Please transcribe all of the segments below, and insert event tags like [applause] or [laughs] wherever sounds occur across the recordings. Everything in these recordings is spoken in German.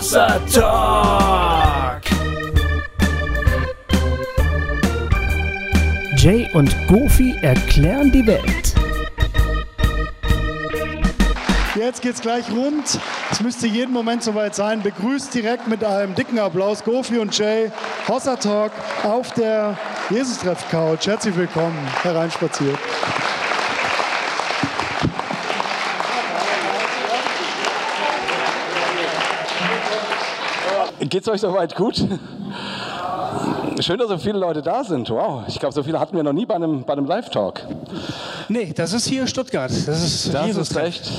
Hossa Talk. Jay und Goofy erklären die Welt. Jetzt geht's gleich rund. Es müsste jeden Moment soweit sein. Begrüßt direkt mit einem dicken Applaus Gofi und Jay Hossa Talk auf der Jesus-Treff-Couch. Herzlich willkommen, hereinspaziert. Geht's euch soweit gut? Schön, dass so viele Leute da sind. Wow, ich glaube, so viele hatten wir noch nie bei einem, bei einem Live-Talk. Nee, das ist hier Stuttgart. Das ist Das ist recht.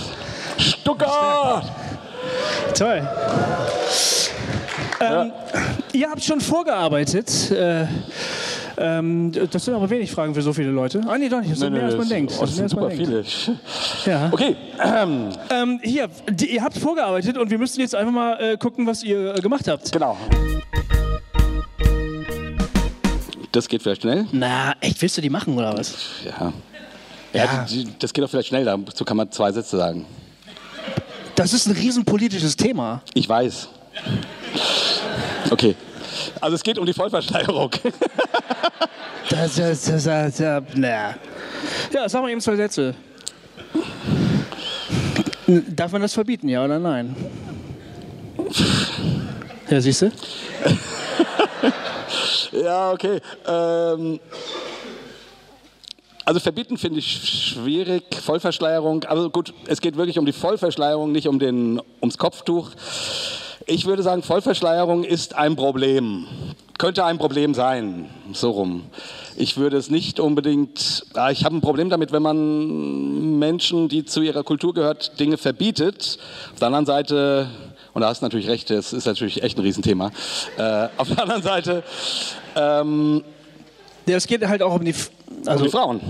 Stuttgart! Toll. Ähm, Ihr habt schon vorgearbeitet. Äh, ähm, das sind aber wenig Fragen für so viele Leute. Ah, nee, doch nicht. Das sind mehr, als man denkt. Das mehr, sind als man super denkt. viele. Ja. Okay, ähm, Ähm, hier, die, ihr habt vorgearbeitet und wir müssen jetzt einfach mal äh, gucken, was ihr äh, gemacht habt. genau. Das geht vielleicht schnell. Na, echt, willst du die machen oder was? Ja. Ja, die- die- das geht doch vielleicht schnell, dazu kann man zwei Sätze sagen. Das ist ein riesenpolitisches Thema. Ich weiß. Okay. Also es geht um die Vollversteigerung. [laughs] Das, das, das, das, das, na. Ja, sag mal eben zwei Sätze. Darf man das verbieten, ja oder nein? Ja, siehst du? [laughs] Ja, okay. Ähm, also verbieten finde ich schwierig, Vollverschleierung. Also gut, es geht wirklich um die Vollverschleierung, nicht um den, ums Kopftuch. Ich würde sagen, Vollverschleierung ist ein Problem. Könnte ein Problem sein, so rum. Ich würde es nicht unbedingt. Ah, ich habe ein Problem damit, wenn man Menschen, die zu ihrer Kultur gehört, Dinge verbietet. Auf der anderen Seite, und da hast du natürlich recht, das ist natürlich echt ein Riesenthema. Äh, auf der anderen Seite, ähm, Ja, es geht halt auch um die, also also die Frauen.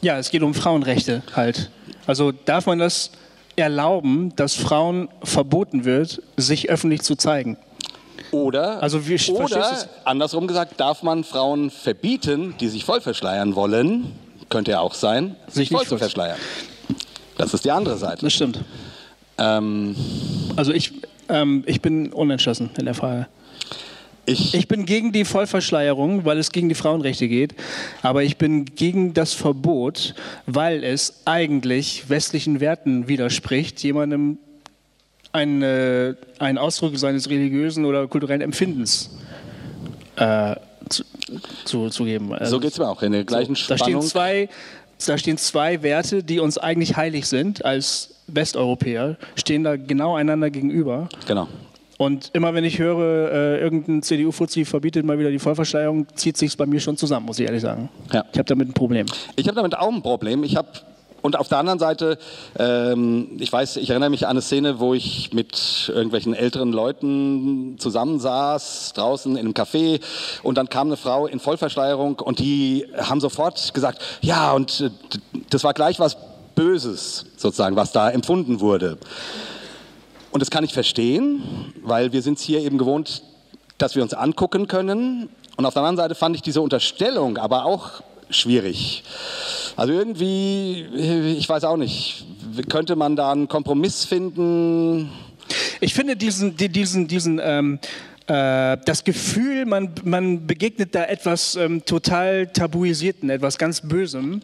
ja, es geht um Frauenrechte halt. Also darf man das erlauben, dass Frauen verboten wird, sich öffentlich zu zeigen? Oder, Also wie- oder andersrum gesagt, darf man Frauen verbieten, die sich voll verschleiern wollen, könnte ja auch sein, sich Sich voll zu verschleiern. Das ist die andere Seite. Das stimmt. Ähm, Also ich, ähm, ich bin unentschlossen in der Frage. Ich, Ich bin gegen die Vollverschleierung, weil es gegen die Frauenrechte geht. Aber ich bin gegen das Verbot, weil es eigentlich westlichen Werten widerspricht, jemandem einen, äh, einen Ausdruck seines religiösen oder kulturellen Empfindens äh, zu, zu, zu geben. Also, so geht es mir auch in der gleichen da stehen, Spannung. zwei, da stehen zwei Werte, die uns eigentlich heilig sind als Westeuropäer, stehen da genau einander gegenüber. Genau. Und immer wenn ich höre, äh, irgendein CDU-Fuzzi verbietet mal wieder die Vollversteigerung, zieht sich bei mir schon zusammen, muss ich ehrlich sagen. Ja. Ich habe damit ein Problem. Ich habe damit auch ein Problem. Ich habe und auf der anderen Seite, ähm, ich weiß, ich erinnere mich an eine Szene, wo ich mit irgendwelchen älteren Leuten zusammensaß, draußen in einem Café, und dann kam eine Frau in Vollverschleierung und die haben sofort gesagt, ja, und äh, das war gleich was Böses, sozusagen, was da empfunden wurde. Und das kann ich verstehen, weil wir sind es hier eben gewohnt, dass wir uns angucken können. Und auf der anderen Seite fand ich diese Unterstellung aber auch schwierig. Also irgendwie, ich weiß auch nicht, könnte man da einen Kompromiss finden? Ich finde diesen, die- diesen, diesen ähm, äh, das Gefühl, man, man begegnet da etwas ähm, total tabuisierten, etwas ganz Bösem,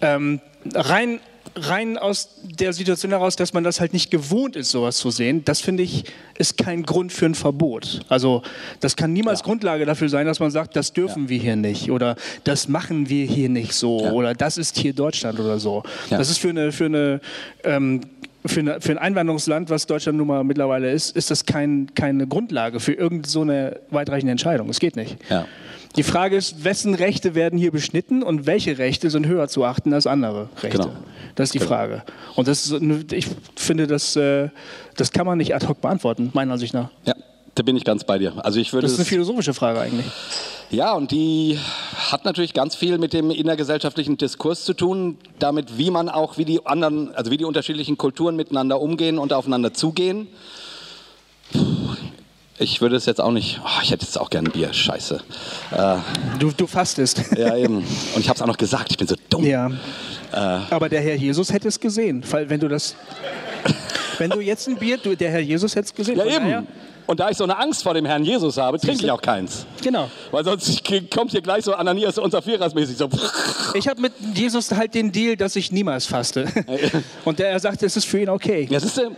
ähm, rein, rein aus der Situation heraus, dass man das halt nicht gewohnt ist, sowas zu sehen, das finde ich, ist kein Grund für ein Verbot. Also das kann niemals Grundlage dafür sein, dass man sagt, das dürfen wir hier nicht oder das machen wir hier nicht so Ja. oder das ist hier Deutschland oder so. Ja. Das ist für eine, für eine ähm, für, eine, für ein Einwanderungsland, was Deutschland nun mal mittlerweile ist, ist das kein, keine Grundlage für irgendeine so eine weitreichende Entscheidung. Es geht nicht. Ja. Die Frage ist, wessen Rechte werden hier beschnitten und welche Rechte sind höher zu achten als andere Rechte? Genau. Das ist die Frage. Und das ist, eine- ich finde, das, äh, das kann man nicht ad hoc beantworten, meiner Ansicht nach. Ja, da bin ich ganz bei dir. Also ich würde Das ist eine philosophische Frage eigentlich. ja, und die hat natürlich ganz viel mit dem innergesellschaftlichen Diskurs zu tun, damit wie man auch, wie die anderen, also wie die unterschiedlichen Kulturen miteinander umgehen und aufeinander zugehen. Puh, Ich würde es jetzt auch nicht, oh, ich hätte jetzt auch gern ein Bier, scheiße. Äh, Du, du fastest. [laughs] ja, eben. Und ich habe es auch noch gesagt, ich bin so dumm. ja. Aber der Herr Jesus hätte es gesehen, weil wenn du das. Wenn du jetzt ein Bier, du, der Herr Jesus hätte es gesehen. Ja, von eben. daher- Und da ich so eine Angst vor dem Herrn Jesus habe, trinke ich auch keins. Genau. Weil sonst [laughs] kommt hier gleich so Ananias und Saphiras mäßig so. Ich habe mit Jesus halt den Deal, dass ich niemals faste. [laughs] Und der sagt, es ist für ihn okay. Ja, siehst du,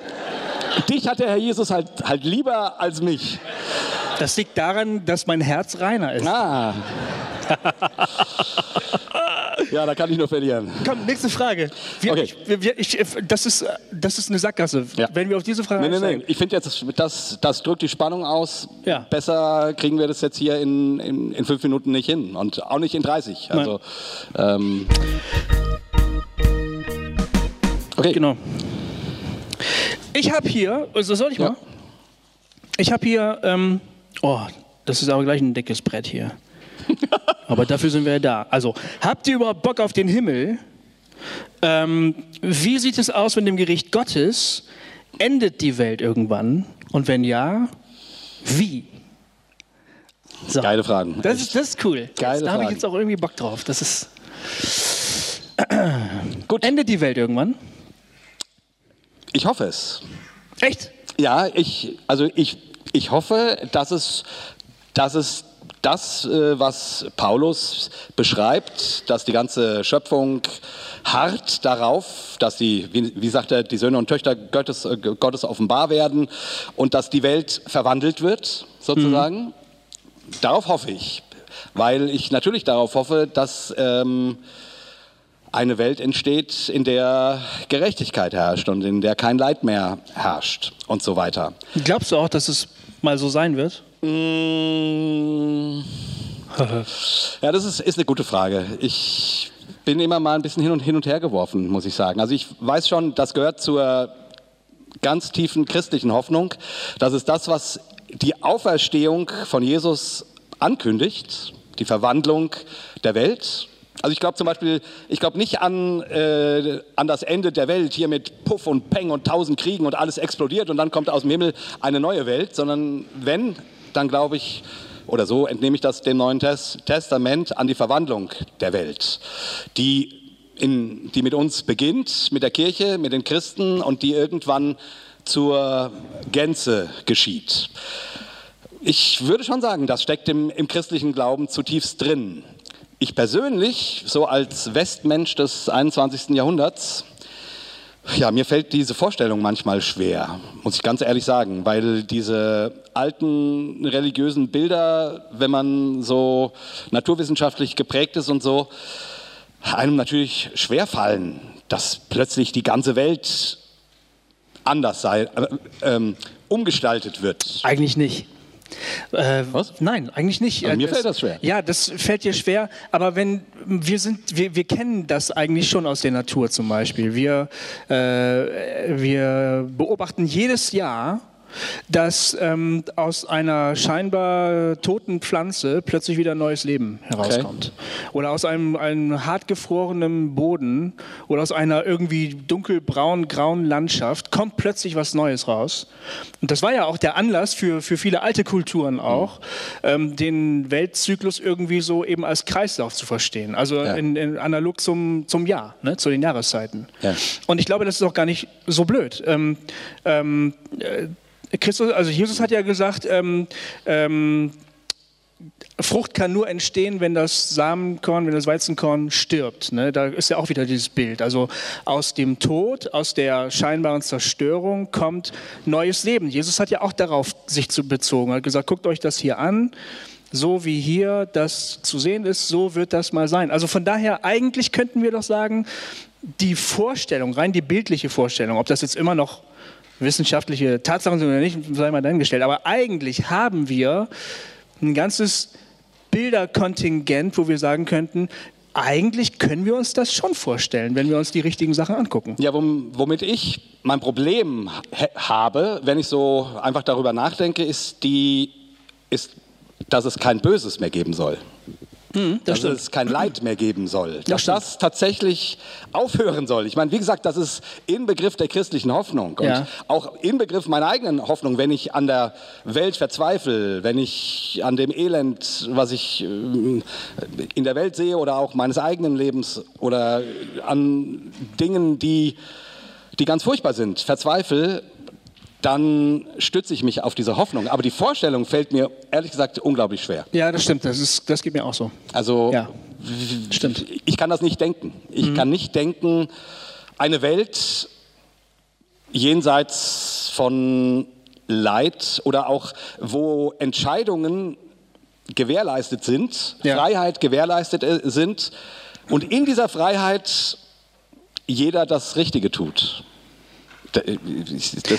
dich hat der Herr Jesus halt, halt lieber als mich. Das liegt daran, dass mein Herz reiner ist. Ah. [laughs] ja, da kann ich nur verlieren. Komm, nächste Frage. Wir, Okay. ich, wir, ich, das, ist, das ist eine Sackgasse. Ja. Wenn wir auf diese Frage nee, nee. einsteigen. Ich finde jetzt, das, das, das drückt die Spannung aus. Ja. Besser kriegen wir das jetzt hier in, in, in fünf Minuten nicht hin. Und auch nicht in 30. Also, ähm, okay. Genau. Ich habe hier, also soll ich Ja. mal? Ich habe hier, ähm, oh, das ist aber gleich ein dickes Brett hier. [laughs] aber dafür sind wir ja da. Also, habt ihr überhaupt Bock auf den Himmel? Ähm, wie sieht es aus mit dem Gericht Gottes? Endet die Welt irgendwann? Und wenn ja, wie? So. Geile Fragen. Das ist, das ist cool. Geile da habe ich jetzt auch irgendwie Bock drauf. Das ist. Gut. Endet die Welt irgendwann? Ich hoffe es. Echt? Ja, ich, also ich, ich hoffe, dass es, dass es das, äh, was Paulus beschreibt, dass die ganze Schöpfung hart darauf, dass die, wie, sagt er, die Söhne und Töchter Gottes, äh, Gottes offenbar werden und dass die Welt verwandelt wird, sozusagen. Darauf hoffe ich, weil ich natürlich darauf hoffe, dass ähm, eine Welt entsteht, in der Gerechtigkeit herrscht und in der kein Leid mehr herrscht und so weiter. Glaubst du auch, dass es mal so sein wird? Mm. [laughs] Ja, das ist, ist eine gute Frage. Ich bin immer mal ein bisschen hin und, hin und her geworfen, muss ich sagen. Also ich weiß schon, das gehört zur ganz tiefen christlichen Hoffnung. Das ist das, was die Auferstehung von Jesus ankündigt, die Verwandlung der Welt. Also ich glaube zum Beispiel, ich glaube nicht an, äh, an das Ende der Welt hier mit Puff und Peng und tausend Kriegen und alles explodiert und dann kommt aus dem Himmel eine neue Welt, sondern wenn, dann glaube ich, oder so entnehme ich das dem Neuen Tes Testament, an die Verwandlung der Welt, die, in, die mit uns beginnt, mit der Kirche, mit den Christen und die irgendwann zur Gänze geschieht. Ich würde schon sagen, das steckt im, im christlichen Glauben zutiefst drin. Ich persönlich, so als Westmensch des 21. Jahrhunderts, ja, mir fällt diese Vorstellung manchmal schwer, muss ich ganz ehrlich sagen, weil diese alten religiösen Bilder, wenn man so naturwissenschaftlich geprägt ist und so, einem natürlich schwerfallen, dass plötzlich die ganze Welt anders sei, äh, ähm, umgestaltet wird. Eigentlich nicht. Äh, Was? Nein, eigentlich nicht. Äh, mir fällt das schwer. Ja, das fällt dir schwer. Aber wenn wir sind, wir, wir kennen das eigentlich schon aus der Natur zum Beispiel. Wir, äh, wir beobachten jedes Jahr, dass ähm, aus einer scheinbar toten Pflanze plötzlich wieder neues Leben herauskommt. Oder aus einem, einem hart gefrorenen Boden oder aus einer irgendwie dunkelbraun grauen Landschaft kommt plötzlich was Neues raus. Und das war ja auch der Anlass für, für viele alte Kulturen auch, ähm, den Weltzyklus irgendwie so eben als Kreislauf zu verstehen. Also Ja. in, in, analog zum, zum Jahr, ne, zu den Jahreszeiten. Ja. Und ich glaube, das ist auch gar nicht so blöd. Ähm, ähm, äh, Christus, also Jesus hat ja gesagt, ähm, ähm, Frucht kann nur entstehen, wenn das Samenkorn, wenn das Weizenkorn stirbt. Ne? Da ist ja auch wieder dieses Bild. Also aus dem Tod, aus der scheinbaren Zerstörung kommt neues Leben. Jesus hat ja auch darauf sich zu bezogen. Er hat gesagt, guckt euch das hier an. So wie hier das zu sehen ist, so wird das mal sein. Also von daher, eigentlich könnten wir doch sagen, die Vorstellung, rein die bildliche Vorstellung, ob das jetzt immer noch wissenschaftliche Tatsachen sind oder nicht, sei mal dahingestellt. Aber eigentlich haben wir ein ganzes Bilderkontingent, wo wir sagen könnten, eigentlich können wir uns das schon vorstellen, wenn wir uns die richtigen Sachen angucken. Ja, wom- womit ich mein Problem ha- habe, wenn ich so einfach darüber nachdenke, ist, die, ist dass es kein Böses mehr geben soll. Dass stimmt. es kein Leid mehr geben soll. Dass stimmt. das tatsächlich aufhören soll. Ich meine, wie gesagt, das ist Inbegriff der christlichen Hoffnung. Und Ja. auch Inbegriff meiner eigenen Hoffnung, wenn ich an der Welt verzweifle, wenn ich an dem Elend, was ich ähm, in der Welt sehe oder auch meines eigenen Lebens oder an Dingen, die die ganz furchtbar sind, verzweifle, dann stütze ich mich auf diese Hoffnung. Aber die Vorstellung fällt mir ehrlich gesagt unglaublich schwer. Ja, das stimmt. Das, ist, das geht mir auch so. Also Ja, stimmt. ich kann das nicht denken. Ich kann nicht denken, eine Welt jenseits von Leid oder auch wo Entscheidungen gewährleistet sind, Ja. Freiheit gewährleistet äh, sind und in dieser Freiheit jeder das Richtige tut. Da- äh, ich- das fällt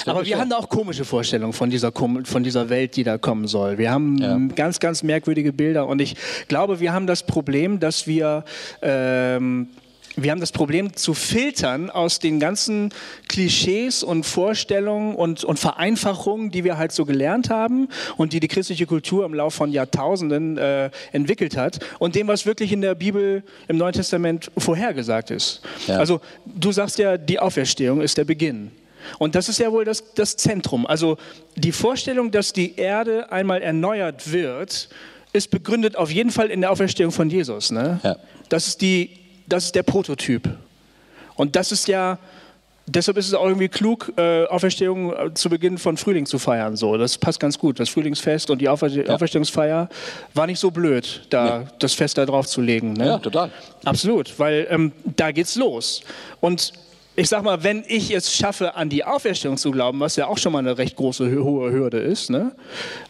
Aber mir wir haben da auch komische Vorstellungen von dieser, von dieser Welt, die da kommen soll. Wir haben Ja. ganz, ganz merkwürdige Bilder und ich glaube, wir haben das Problem, dass wir, ähm, wir haben das Problem zu filtern aus den ganzen Klischees und Vorstellungen und, und Vereinfachungen, die wir halt so gelernt haben und die die christliche Kultur im Laufe von Jahrtausenden äh, entwickelt hat und dem, was wirklich in der Bibel im Neuen Testament vorhergesagt ist. Ja. Also du sagst ja, die Auferstehung ist der Beginn. Und das ist ja wohl das, das Zentrum. Also die Vorstellung, dass die Erde einmal erneuert wird, ist begründet auf jeden Fall in der Auferstehung von Jesus. Ne? Ja. Das, ist die, das ist der Prototyp. Und das ist ja, deshalb ist es auch irgendwie klug, äh, Auferstehung äh, zu Beginn von Frühling zu feiern. So, das passt ganz gut. Das Frühlingsfest und die Aufer Auferstehungsfeier war nicht so blöd, da das Fest da drauf zu legen. Ne? Ja, total. Absolut, weil ähm, da geht's los. Und ich sag mal, wenn ich es schaffe, an die Auferstehung zu glauben, was ja auch schon mal eine recht große hohe Hürde ist, ne?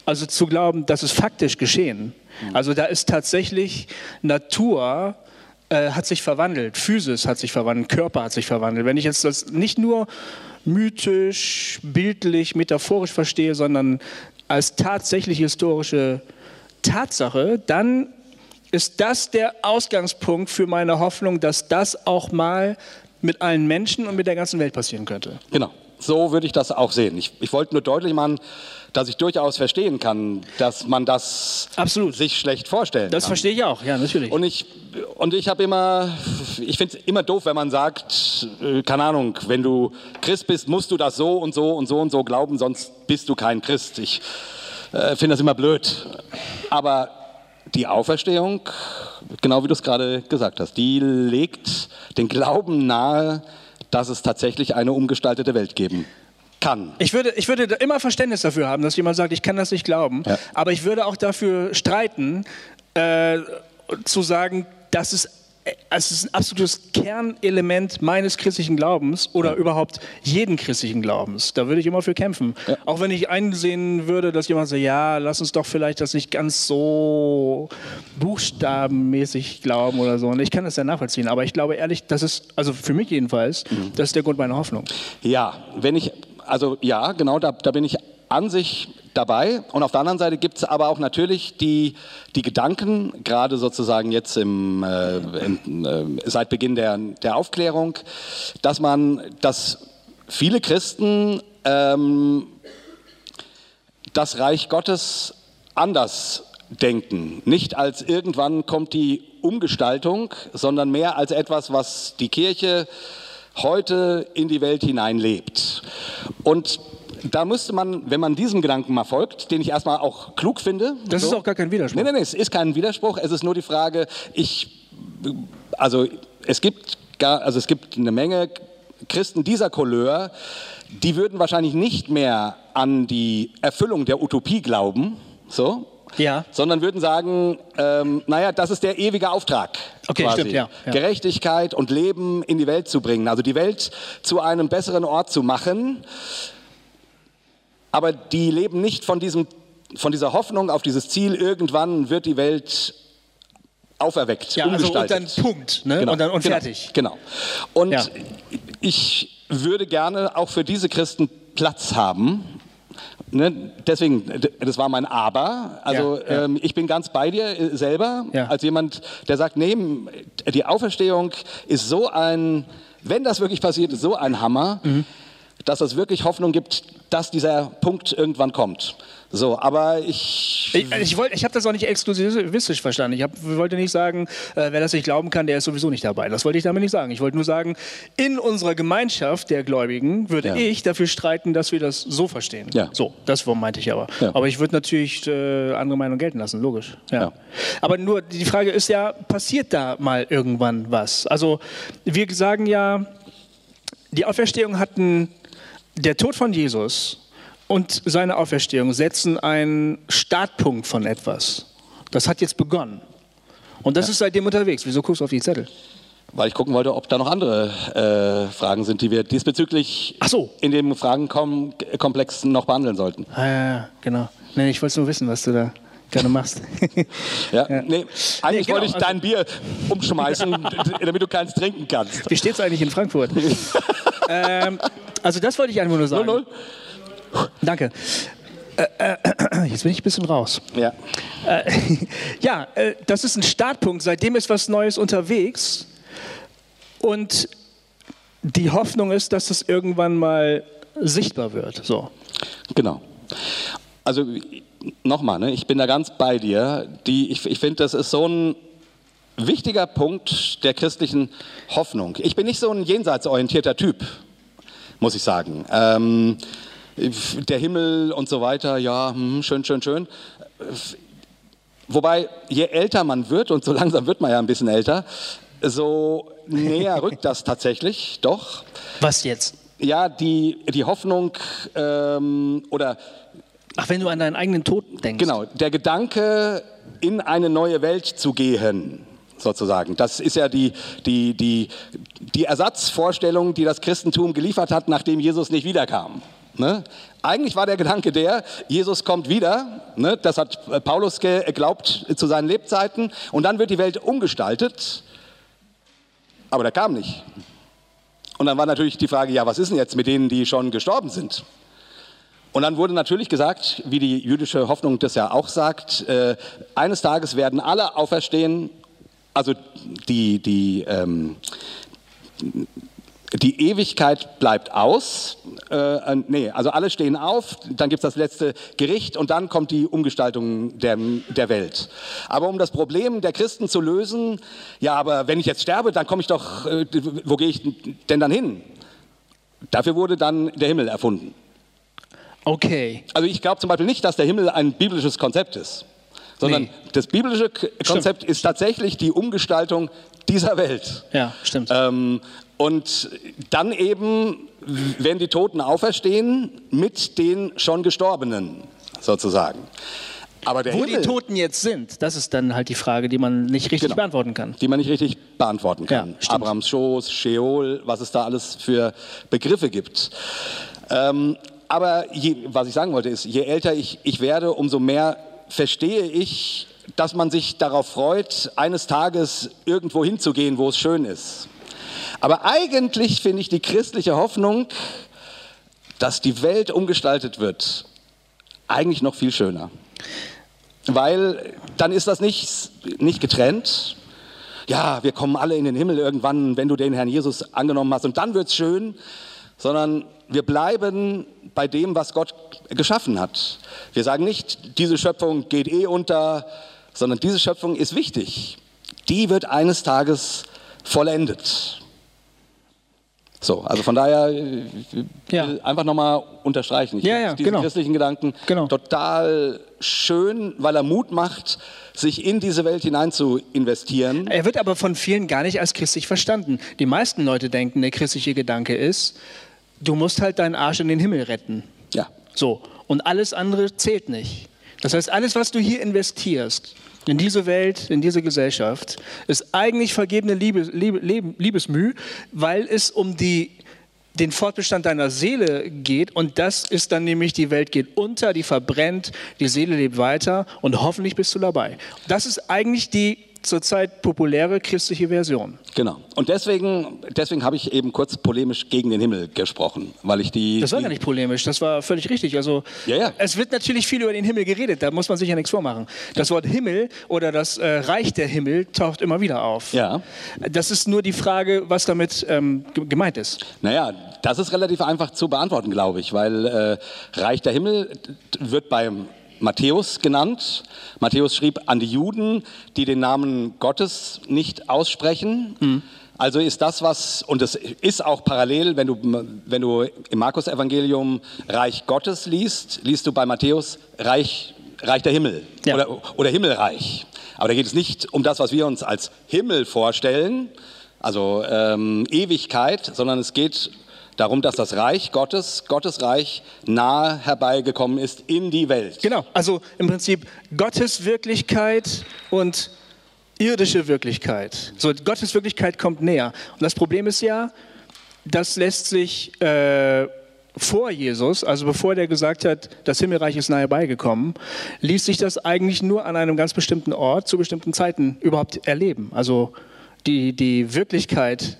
also zu glauben, dass es faktisch geschehen. Also da ist tatsächlich Natur äh, hat sich verwandelt, Physis hat sich verwandelt, Körper hat sich verwandelt. Wenn ich jetzt das nicht nur mythisch, bildlich, metaphorisch verstehe, sondern als tatsächlich historische Tatsache, dann ist das der Ausgangspunkt für meine Hoffnung, dass das auch mal mit allen Menschen und mit der ganzen Welt passieren könnte. Genau. So würde ich das auch sehen. Ich, ich wollte nur deutlich machen, dass ich durchaus verstehen kann, dass man das Absolut. sich schlecht vorstellen Das kann. verstehe ich auch, ja, natürlich. Und ich, und ich habe immer, ich finde es immer doof, wenn man sagt, äh, keine Ahnung, wenn du Christ bist, musst du das so und so und so und so glauben, sonst bist du kein Christ. Ich äh, finde das immer blöd. Aber die Auferstehung, genau wie du es gerade gesagt hast, die legt den Glauben nahe, dass es tatsächlich eine umgestaltete Welt geben kann. Ich würde, ich würde immer Verständnis dafür haben, dass jemand sagt, ich kann das nicht glauben. Ja. Aber ich würde auch dafür streiten, äh, zu sagen, das ist, äh, es ist ein absolutes Kernelement meines christlichen Glaubens oder überhaupt jeden christlichen Glaubens. Da würde ich immer für kämpfen. Ja. Auch wenn ich einsehen würde, dass jemand sagt, ja, lass uns doch vielleicht das nicht ganz so buchstabenmäßig glauben oder so. Und ich kann das ja nachvollziehen. Aber ich glaube ehrlich, das ist, also für mich jedenfalls, Mhm. das ist der Grund meiner Hoffnung. Ja, wenn ich, also ja, genau, da, da bin ich an sich dabei. Und auf der anderen Seite gibt es aber auch natürlich die, die Gedanken, gerade sozusagen jetzt im, äh, in, äh, seit Beginn der, der Aufklärung, dass man, dass viele Christen ähm, das Reich Gottes anders denken. Nicht als irgendwann kommt die Umgestaltung, sondern mehr als etwas, was die Kirche heute in die Welt hineinlebt. Und da müsste man, wenn man diesem Gedanken mal folgt, den ich erstmal auch klug finde. Das ist auch gar kein Widerspruch. Nee, nee, nee, es ist kein Widerspruch. Es ist nur die Frage, ich, also es gibt, gar, also es gibt eine Menge Christen dieser Couleur, die würden wahrscheinlich nicht mehr an die Erfüllung der Utopie glauben, so, Ja. sondern würden sagen, ähm, naja, das ist der ewige Auftrag. Okay, quasi. stimmt, ja, ja. Gerechtigkeit und Leben in die Welt zu bringen, also die Welt zu einem besseren Ort zu machen. Aber die leben nicht von, diesem, von dieser Hoffnung auf dieses Ziel, irgendwann wird die Welt auferweckt, Ja, also und umgestaltet. dann Punkt, ne? Und dann und genau, fertig. Genau. Und Ja. ich würde gerne auch für diese Christen Platz haben. Ne? Deswegen, das war mein Aber. Also Ja. Ähm, ich bin ganz bei dir äh, selber, als jemand, der sagt, nee, die Auferstehung ist so ein, wenn das wirklich passiert, ist so ein Hammer, Mhm. Dass es wirklich Hoffnung gibt, dass dieser Punkt irgendwann kommt. So, aber ich, Ich, ich, wollt- ich habe das auch nicht exklusivistisch verstanden. Ich hab, wollte nicht sagen, äh, wer das nicht glauben kann, der ist sowieso nicht dabei. Das wollte ich damit nicht sagen. Ich wollte nur sagen, in unserer Gemeinschaft der Gläubigen würde Ja. ich dafür streiten, dass wir das so verstehen. Ja. So, das meinte ich aber. Ja. Aber ich würde natürlich äh, andere Meinung gelten lassen, logisch. Ja. Ja. Aber nur die Frage ist ja, passiert da mal irgendwann was? Also wir sagen ja, die Auferstehung hatten, der Tod von Jesus und seine Auferstehung setzen einen Startpunkt von etwas. Das hat jetzt begonnen. Und das ist seitdem unterwegs. Wieso guckst du auf die Zettel? Weil ich gucken wollte, ob da noch andere äh, Fragen sind, die wir diesbezüglich so. in dem Fragenkomplex noch behandeln sollten. Ah, ja, ja, genau. Nee, ich wollte nur wissen, was du da gerne machst. [laughs] Ja? Nee, eigentlich genau, wollte ich also- dein Bier umschmeißen, [laughs] [laughs] damit du keins trinken kannst. Wie steht es eigentlich in Frankfurt? Ähm, also das wollte ich einfach nur sagen. 0-0? Danke. Äh, äh, jetzt bin ich ein bisschen raus. Ja. Äh, [laughs] ja, äh, das ist ein Startpunkt. Seitdem ist was Neues unterwegs. Und die Hoffnung ist, dass es irgendwann mal sichtbar wird. So. Genau. Also nochmal, ne, ich bin da ganz bei dir. Die, ich ich finde, das ist so ein wichtiger Punkt der christlichen Hoffnung. Ich bin nicht so ein jenseitsorientierter Typ, muss ich sagen. Ähm, der Himmel und so weiter, ja, hm, schön, schön, schön. Wobei, je älter man wird, und so [laughs] langsam wird man ja ein bisschen älter, so näher [laughs] rückt das tatsächlich, doch. Was jetzt? Ja, die, die Hoffnung ähm, oder Ach, wenn du an deinen eigenen Tod denkst. genau, der Gedanke, in eine neue Welt zu gehen, sozusagen. Das ist ja die, die, die, die Ersatzvorstellung, die das Christentum geliefert hat, nachdem Jesus nicht wiederkam. Ne? Eigentlich war der Gedanke der, Jesus kommt wieder, ne? das hat Paulus geglaubt zu seinen Lebzeiten, und dann wird die Welt umgestaltet, aber der kam nicht. Und dann war natürlich die Frage, ja, was ist denn jetzt mit denen, die schon gestorben sind? Und dann wurde natürlich gesagt, wie die jüdische Hoffnung das ja auch sagt, äh, eines Tages werden alle auferstehen, also die, die, ähm, die Ewigkeit bleibt aus. Äh, äh, nee, also alle stehen auf, dann gibt es das letzte Gericht und dann kommt die Umgestaltung der, der Welt. Aber um das Problem der Christen zu lösen, ja, aber wenn ich jetzt sterbe, dann komme ich doch, äh, wo gehe ich denn dann hin? Dafür wurde dann der Himmel erfunden. Okay. Also ich glaube zum Beispiel nicht, dass der Himmel ein biblisches Konzept ist, sondern Nee. das biblische Konzept ist tatsächlich die Umgestaltung dieser Welt. Ja, stimmt. Ähm, und dann eben, wenn die Toten auferstehen, mit den schon Gestorbenen sozusagen. Aber der Wo die Himmel, Toten jetzt sind, das ist dann halt die Frage, die man nicht richtig Genau. beantworten kann. die man nicht richtig beantworten kann. Ja, stimmt. Abrahams Schoß, Sheol, was es da alles für Begriffe gibt. Ähm, aber je, was ich sagen wollte ist, je älter ich, ich werde, umso mehr verstehe ich, dass man sich darauf freut, eines Tages irgendwo hinzugehen, wo es schön ist. Aber eigentlich finde ich die christliche Hoffnung, dass die Welt umgestaltet wird, eigentlich noch viel schöner. Weil dann ist das nicht, nicht getrennt. Ja, wir kommen alle in den Himmel irgendwann, wenn du den Herrn Jesus angenommen hast und dann wird's schön, sondern wir bleiben bei dem, was Gott geschaffen hat. Wir sagen nicht, diese Schöpfung geht eh unter, sondern diese Schöpfung ist wichtig. Die wird eines Tages vollendet. So, also von daher ich will Ja. einfach nochmal unterstreichen. Ich Ja, ja, diesen genau. christlichen Gedanken Genau. total schön, weil er Mut macht, sich in diese Welt hinein zu investieren. Er wird aber von vielen gar nicht als christlich verstanden. Die meisten Leute denken, der christliche Gedanke ist, du musst halt deinen Arsch in den Himmel retten. Ja, So. Und alles andere zählt nicht. Das heißt, alles, was du hier investierst, in diese Welt, in diese Gesellschaft, ist eigentlich vergebene Liebe, Liebe, Leben- Liebesmüh, weil es um die, den Fortbestand deiner Seele geht. Und das ist dann nämlich, die Welt geht unter, die verbrennt, die Seele lebt weiter und hoffentlich bist du dabei. Das ist eigentlich die zurzeit populäre christliche Version. genau. Und deswegen, deswegen habe ich eben kurz polemisch gegen den Himmel gesprochen, weil ich die. Das war die, gar nicht polemisch, das war völlig richtig. Also Ja, ja. es wird natürlich viel über den Himmel geredet, da muss man sich ja nichts vormachen. Das Wort Himmel oder das äh, Reich der Himmel taucht immer wieder auf. Ja. Das ist nur die Frage, was damit ähm, ge- gemeint ist. Naja, das ist relativ einfach zu beantworten, glaube ich, weil äh, Reich der Himmel wird beim Matthäus genannt. Matthäus schrieb an die Juden, die den Namen Gottes nicht aussprechen. Also ist das was, und es ist auch parallel, wenn du, wenn du im Markus-Evangelium Reich Gottes liest, liest du bei Matthäus Reich, Reich der Himmel Ja. oder, oder Himmelreich. Aber da geht es nicht um das, was wir uns als Himmel vorstellen, also ähm, Ewigkeit, sondern es geht darum, dass das Reich Gottes, Gottes Reich, nahe herbeigekommen ist in die Welt. Genau, also im Prinzip Gottes Wirklichkeit und irdische Wirklichkeit. So, Gottes Wirklichkeit kommt näher. Und das Problem ist ja, das lässt sich äh, vor Jesus, also bevor der gesagt hat, das Himmelreich ist nahe beigekommen, ließ sich das eigentlich nur an einem ganz bestimmten Ort zu bestimmten Zeiten überhaupt erleben. Also die, die Wirklichkeit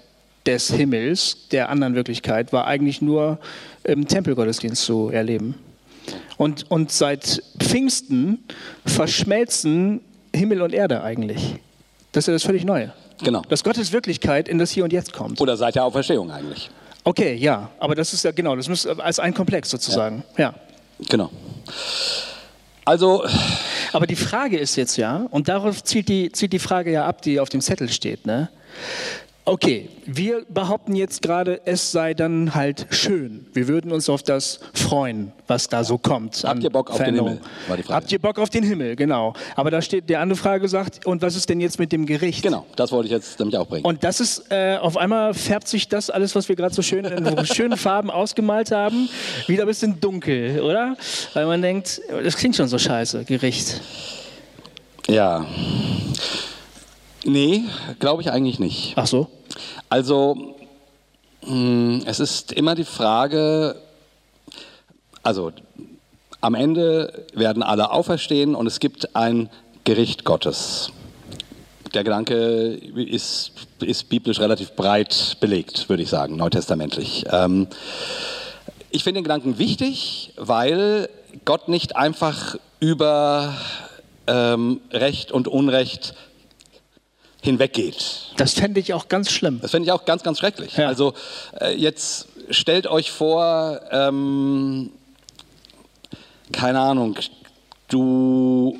des Himmels, der anderen Wirklichkeit, war eigentlich nur im Tempelgottesdienst zu erleben. Und, und seit Pfingsten verschmelzen Himmel und Erde eigentlich. Das ist ja das völlig Neue. Genau. Dass Gottes Wirklichkeit in das Hier und Jetzt kommt. Oder seit der Auferstehung eigentlich. Okay, ja, aber das ist ja genau, das muss als ein Komplex sozusagen. Ja. Genau. Also, Aber die Frage ist jetzt ja, und darauf zielt die, zielt die Frage ja ab, die auf dem Zettel steht, ne? Okay, wir behaupten jetzt gerade, es sei dann halt schön. Wir würden uns auf das freuen, was da so kommt. Habt ihr Bock auf den. Himmel. Habt ihr Bock auf den Himmel, genau. Aber da steht, der andere Frage sagt, und was ist denn jetzt mit dem Gericht? genau, das wollte ich jetzt nämlich auch bringen. Und das ist, äh, auf einmal färbt sich das alles, was wir gerade so schön in [laughs] schönen Farben ausgemalt haben, wieder ein bisschen dunkel, oder? Weil man denkt, das klingt schon so scheiße, Gericht. ja. Nee, glaube ich eigentlich nicht. Ach so? Also, mh, es ist immer die Frage, also am Ende werden alle auferstehen und es gibt ein Gericht Gottes. Der Gedanke ist, ist biblisch relativ breit belegt, würde ich sagen, neutestamentlich. Ähm, ich finde den Gedanken wichtig, weil Gott nicht einfach über ähm, Recht und Unrecht hinweggeht. Das fände ich auch ganz schlimm. Das finde ich auch ganz, ganz schrecklich. Ja. Also äh, jetzt stellt euch vor, ähm, keine Ahnung, du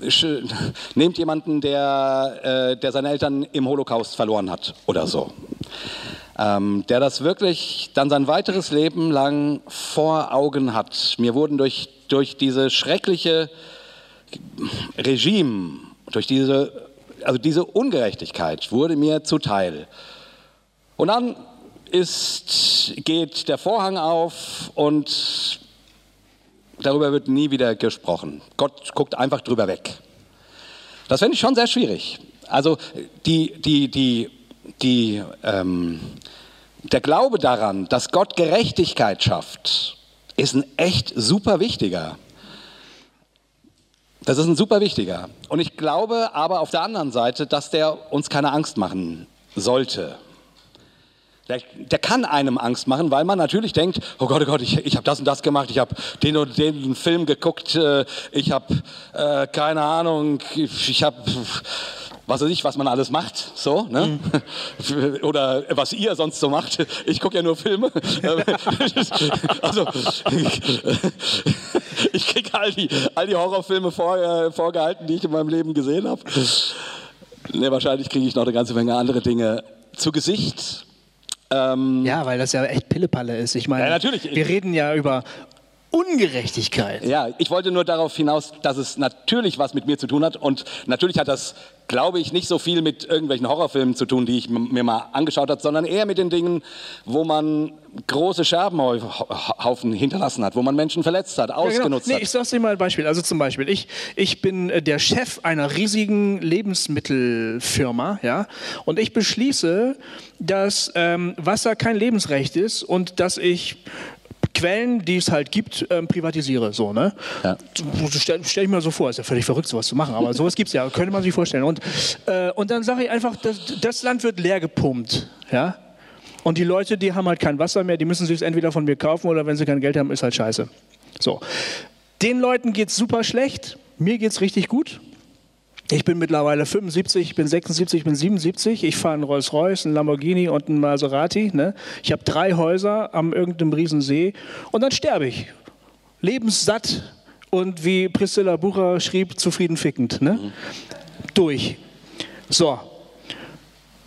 äh, [laughs] nehmt jemanden, der, äh, der seine Eltern im Holocaust verloren hat oder so. Ähm, der das wirklich dann sein weiteres Leben lang vor Augen hat. Mir wurden durch, durch diese schreckliche Regime, durch diese, also diese Ungerechtigkeit wurde mir zuteil. Und dann ist, geht der Vorhang auf und darüber wird nie wieder gesprochen. Gott guckt einfach drüber weg. Das finde ich schon sehr schwierig. Also die, die, die, die, ähm, der Glaube daran, dass Gott Gerechtigkeit schafft, ist ein echt super wichtiger. Das ist ein super wichtiger. Und ich glaube aber auf der anderen Seite, dass der uns keine Angst machen sollte. Der, der kann einem Angst machen, weil man natürlich denkt, oh Gott, oh Gott, ich, ich habe das und das gemacht, ich habe den und den Film geguckt, äh, ich habe äh, keine Ahnung, ich habe was weiß ich, was man alles macht, so, ne? [laughs] Oder was ihr sonst so macht. Ich gucke ja nur Filme. [laughs] also, [laughs] all die, all die Horrorfilme vor, äh, vorgehalten, die ich in meinem Leben gesehen habe. Ne, wahrscheinlich kriege ich noch eine ganze Menge andere Dinge zu Gesicht. Ähm, Ja, weil das ja echt Pillepalle ist. Ich meine, Ja, wir reden ja über Ungerechtigkeit. Ja, ich wollte nur darauf hinaus, dass es natürlich was mit mir zu tun hat und natürlich hat das, glaube ich, nicht so viel mit irgendwelchen Horrorfilmen zu tun, die ich mir mal angeschaut habe, sondern eher mit den Dingen, wo man große Scherbenhaufen hinterlassen hat, wo man Menschen verletzt hat, Ja, genau. ausgenutzt nee, hat. ich sag's dir mal ein Beispiel. Also zum Beispiel, ich, ich bin äh, der Chef einer riesigen Lebensmittelfirma, ja, und ich beschließe, dass ähm, Wasser kein Lebensrecht ist und dass ich Quellen, die es halt gibt, ähm, privatisiere. So, ne? Ja. Stell, stell ich mir so vor, ist ja völlig verrückt, sowas zu machen, aber sowas gibt es ja, könnte man sich vorstellen. Und, äh, und dann sage ich einfach, das, das Land wird leer gepumpt. Ja? Und die Leute, die haben halt kein Wasser mehr, die müssen sich entweder von mir kaufen oder wenn sie kein Geld haben, ist halt scheiße. So. Den Leuten geht es super schlecht, mir geht es richtig gut. Ich bin mittlerweile 75, ich bin 76, ich bin 77. Ich fahre einen Rolls-Royce, einen Lamborghini und einen Maserati. Ne? Ich habe drei Häuser am irgendeinem Riesensee und dann sterbe ich. Lebenssatt und wie Priscilla Bucher schrieb, zufrieden fickend. Ne? Durch. So.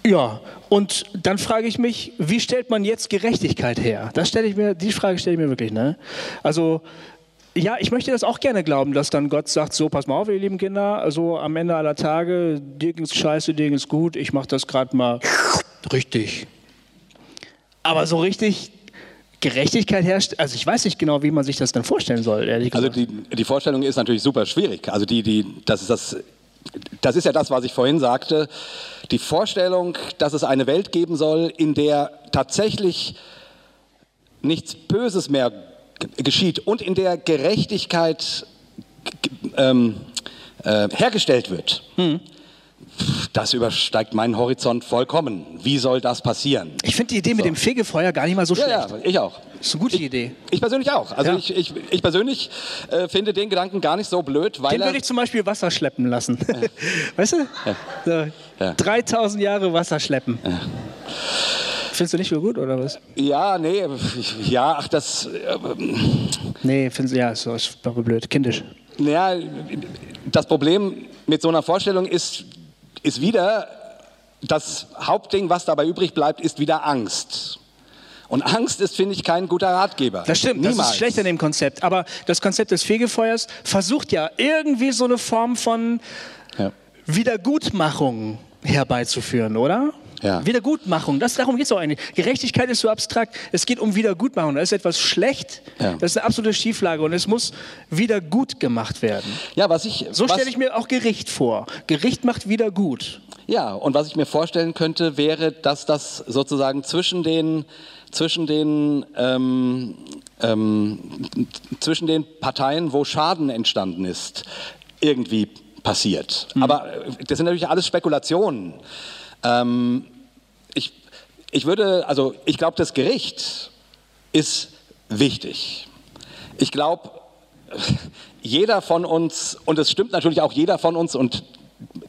Ja, und dann frage ich mich, wie stellt man jetzt Gerechtigkeit her? Das stelle ich mir, die Frage stelle ich mir wirklich. Ne? Also ja, ich möchte das auch gerne glauben, dass dann Gott sagt, so, pass mal auf, ihr lieben Kinder, also am Ende aller Tage, dir ging's scheiße, dir ging's gut, ich mache das gerade mal Richtig. Aber so richtig Gerechtigkeit herrscht, also ich weiß nicht genau, wie man sich das dann vorstellen soll, ehrlich Also gesagt. die, die Vorstellung ist natürlich super schwierig. Also die, die, das ist das, das ist ja das, was ich vorhin sagte. Die Vorstellung, dass es eine Welt geben soll, in der tatsächlich nichts Böses mehr geschieht und in der Gerechtigkeit ähm, äh, hergestellt wird. Das übersteigt meinen Horizont vollkommen. Wie soll das passieren? ich finde die Idee mit dem Fegefeuer gar nicht mal so Ja, schlecht. ja, ich auch. Das ist eine gute Idee. Ich persönlich auch. Also Ja. ich, ich, ich persönlich äh, finde den Gedanken gar nicht so blöd, weil Den würde ich zum Beispiel Wasser schleppen lassen. [laughs] Weißt du? So, Ja. 3000 Jahre Wasser schleppen. Findest du nicht so gut oder was? ja, nee, ja, ach das, äh, Nee, findest du, ja, so, ist blöd, kindisch. ja, das Problem mit so einer Vorstellung ist, ist wieder, das Hauptding, was dabei übrig bleibt, ist wieder Angst. Und Angst ist, finde ich, kein guter Ratgeber. Das stimmt, Niemals. das ist schlecht an dem Konzept. Aber das Konzept des Fegefeuers versucht ja irgendwie so eine Form von Ja. Wiedergutmachung herbeizuführen, oder? Ja. Wiedergutmachung, das, darum geht es auch eigentlich. Gerechtigkeit ist so abstrakt. Es geht um Wiedergutmachung. Da ist etwas schlecht, Ja. das ist eine absolute Schieflage und es muss wieder gut gemacht werden. Ja, was ich, So stelle ich mir auch Gericht vor. Gericht macht wieder gut. Ja, und was ich mir vorstellen könnte, wäre, dass das sozusagen zwischen den, zwischen den, ähm, ähm, zwischen den Parteien, wo Schaden entstanden ist, irgendwie passiert. Aber äh, das sind natürlich alles Spekulationen. Ähm, ich, ich würde, also ich glaube, das Gericht ist wichtig. Ich glaube, jeder von uns, und es stimmt natürlich auch jeder von uns, und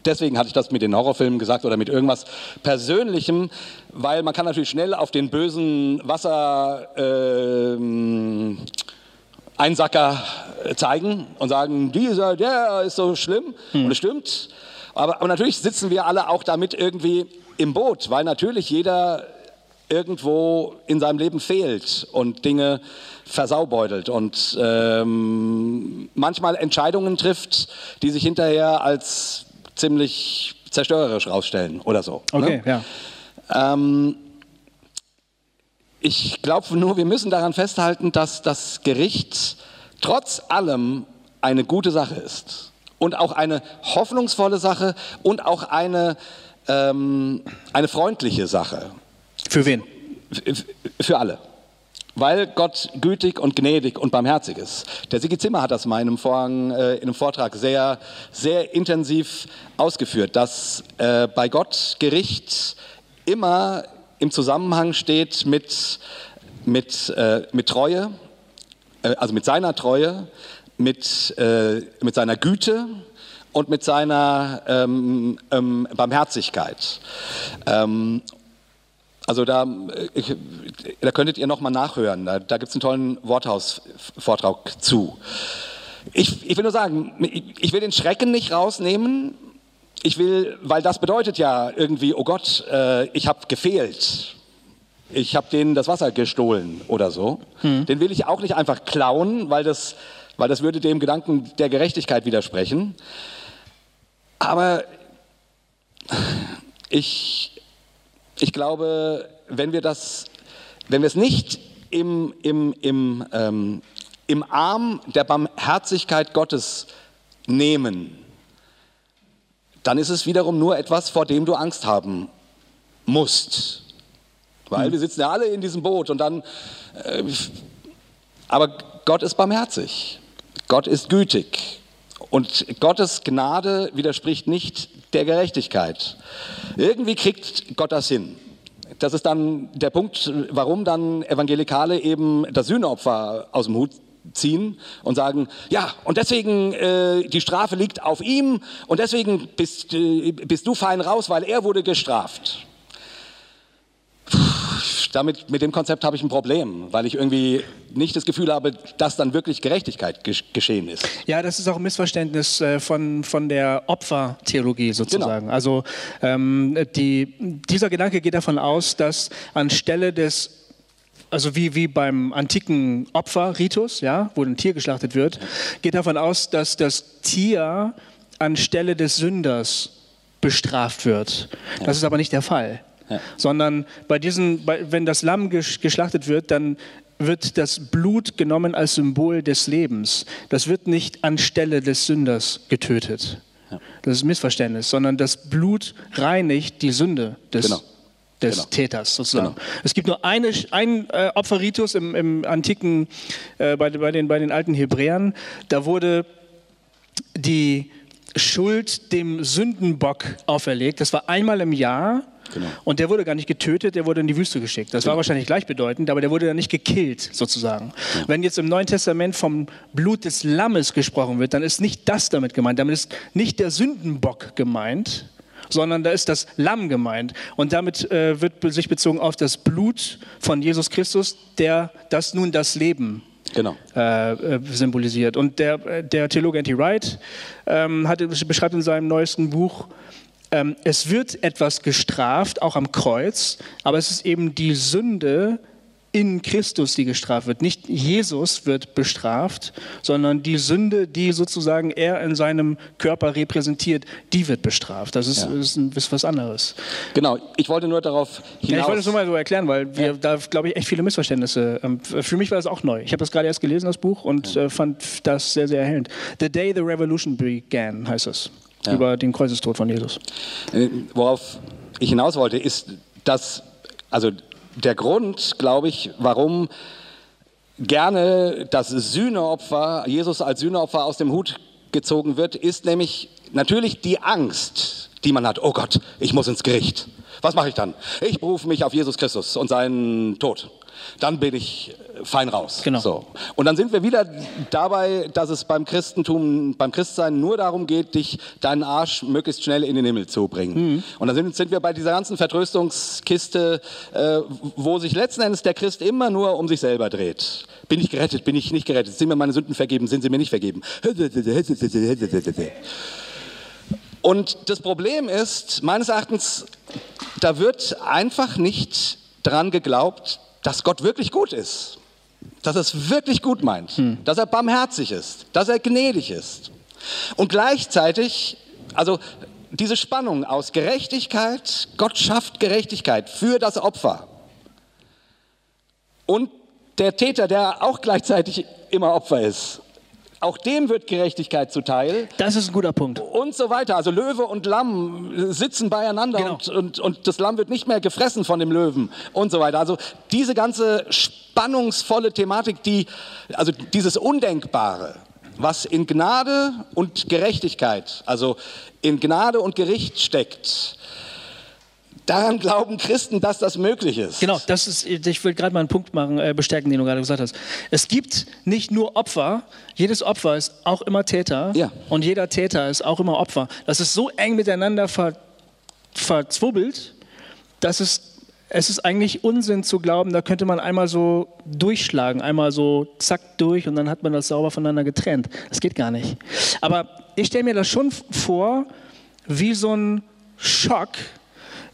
deswegen hatte ich das mit den Horrorfilmen gesagt oder mit irgendwas Persönlichem, weil man kann natürlich schnell auf den bösen Wasser ähm, Einsacker zeigen und sagen, dieser, der ist so schlimm. Und es stimmt. Aber, aber natürlich sitzen wir alle auch damit irgendwie im Boot, weil natürlich jeder irgendwo in seinem Leben fehlt und Dinge versaubeutelt und ähm, manchmal Entscheidungen trifft, die sich hinterher als ziemlich zerstörerisch rausstellen oder so. Okay, ne? ja. Ähm, ich glaube nur, wir müssen daran festhalten, dass das Gericht trotz allem eine gute Sache ist. Und auch eine hoffnungsvolle Sache und auch eine, ähm, eine freundliche Sache. Für wen? Für alle. Weil Gott gütig und gnädig und barmherzig ist. Der Sigi Zimmer hat das mal in einem, Vorhang, äh, in einem Vortrag sehr, sehr intensiv ausgeführt, dass äh, bei Gott Gericht immer im Zusammenhang steht mit, mit, äh, mit Treue, äh, also mit seiner Treue, mit, äh, mit seiner Güte und mit seiner ähm, ähm, Barmherzigkeit. Ähm, also da, äh, ich, da könntet ihr nochmal nachhören. Da, da gibt es einen tollen Worthaus-Vortrag zu. Ich, ich will nur sagen, ich, ich will den Schrecken nicht rausnehmen. Ich will, weil das bedeutet ja irgendwie, oh Gott, äh, ich habe gefehlt. Ich habe denen das Wasser gestohlen oder so. Den will ich auch nicht einfach klauen, weil das, weil das würde dem Gedanken der Gerechtigkeit widersprechen. Aber ich, ich glaube, wenn wir das, wenn wir es nicht im, im, im, ähm, im Arm der Barmherzigkeit Gottes nehmen, dann ist es wiederum nur etwas, vor dem du Angst haben musst. Weil wir sitzen ja alle in diesem Boot und dann, äh, aber Gott ist barmherzig, Gott ist gütig und Gottes Gnade widerspricht nicht der Gerechtigkeit. Irgendwie kriegt Gott das hin. Das ist dann der Punkt, warum dann Evangelikale eben das Sühneopfer aus dem Hut ziehen und sagen, ja, und deswegen äh, die Strafe liegt auf ihm und deswegen bist, äh, bist du fein raus, weil er wurde gestraft. Damit, mit dem Konzept habe ich ein Problem, weil ich irgendwie nicht das Gefühl habe, dass dann wirklich Gerechtigkeit gesch geschehen ist. Ja, das ist auch ein Missverständnis äh, von, von der Opfertheologie sozusagen. Genau. Also ähm, die, dieser Gedanke geht davon aus, dass anstelle des also wie, wie beim antiken Opferritus, ja, wo ein Tier geschlachtet wird, geht davon aus, dass das Tier anstelle des Sünders bestraft wird. Das ist aber nicht der Fall. Sondern bei diesen, bei, wenn das Lamm geschlachtet wird, dann wird das Blut genommen als Symbol des Lebens. Das wird nicht anstelle des Sünders getötet. Das ist ein Missverständnis, sondern das Blut reinigt die Sünde des, genau. des genau. Täters sozusagen. Genau. Es gibt nur eine, einen äh, Opferritus im, im antiken, äh, bei, bei, den, bei den alten Hebräern. Da wurde die Schuld dem Sündenbock auferlegt. Das war einmal im Jahr Genau. Und der wurde gar nicht getötet, der wurde in die Wüste geschickt. Das genau. war wahrscheinlich gleichbedeutend, aber der wurde dann nicht gekillt, sozusagen. Ja. Wenn jetzt im Neuen Testament vom Blut des Lammes gesprochen wird, dann ist nicht das damit gemeint. Damit ist nicht der Sündenbock gemeint, sondern da ist das Lamm gemeint. Und damit äh, wird sich bezogen auf das Blut von Jesus Christus, der das nun das Leben Genau. Äh, äh symbolisiert. Und der, äh, der Theologe Anti Wright ähm, hat, beschreibt in seinem neuesten Buch, ähm, es wird etwas gestraft, auch am Kreuz, aber es ist eben die Sünde in Christus, die gestraft wird. Nicht Jesus wird bestraft, sondern die Sünde, die sozusagen er in seinem Körper repräsentiert, die wird bestraft. Das ist, ja. ist, ist was anderes. Genau, ich wollte nur darauf hinaus... Ja, ich wollte es nur mal so erklären, weil wir ja. da, glaube ich, echt viele Missverständnisse... Ähm, für mich war das auch neu. Ich habe das gerade erst gelesen, das Buch, und äh, fand das sehr, sehr erhellend. The Day the Revolution Began heißt es ja. über den Kreuzestod von Jesus. Äh, worauf ich hinaus wollte, ist, dass, also der Grund, glaube ich, warum gerne das Sühneopfer, Jesus als Sühneopfer aus dem Hut gezogen wird, ist nämlich natürlich die Angst, die man hat. Oh Gott, ich muss ins Gericht. Was mache ich dann? Ich berufe mich auf Jesus Christus und seinen Tod dann bin ich fein raus. Genau. So. Und dann sind wir wieder dabei, dass es beim Christentum, beim Christsein nur darum geht, dich deinen Arsch möglichst schnell in den Himmel zu bringen. Mhm. Und dann sind, sind, wir bei dieser ganzen Vertröstungskiste, äh, wo sich letzten Endes der Christ immer nur um sich selber dreht. Bin ich gerettet? Bin ich nicht gerettet? Sind mir meine Sünden vergeben? Sind sie mir nicht vergeben? Und das Problem ist, meines Erachtens, da wird einfach nicht dran geglaubt, dass Gott wirklich gut ist, dass er es wirklich gut meint, hm. dass er barmherzig ist, dass er gnädig ist. Und gleichzeitig, also diese Spannung aus Gerechtigkeit, Gott schafft Gerechtigkeit für das Opfer. Und der Täter, der auch gleichzeitig immer Opfer ist. Auch dem wird Gerechtigkeit zuteil. Das ist ein guter Punkt. Und so weiter. Also Löwe und Lamm sitzen beieinander genau. und, und, und das Lamm wird nicht mehr gefressen von dem Löwen und so weiter. Also diese ganze spannungsvolle Thematik, die, also dieses Undenkbare, was in Gnade und Gerechtigkeit, also in Gnade und Gericht steckt, Daran glauben Christen, dass das möglich ist. Genau, das ist, ich will gerade mal einen Punkt machen, äh, bestärken, den du gerade gesagt hast. Es gibt nicht nur Opfer, jedes Opfer ist auch immer Täter ja. und jeder Täter ist auch immer Opfer. Das ist so eng miteinander ver, verzwubbelt, dass es es ist eigentlich Unsinn zu glauben, da könnte man einmal so durchschlagen, einmal so zack durch und dann hat man das sauber voneinander getrennt. Das geht gar nicht. Aber ich stelle mir das schon vor, wie so ein Schock,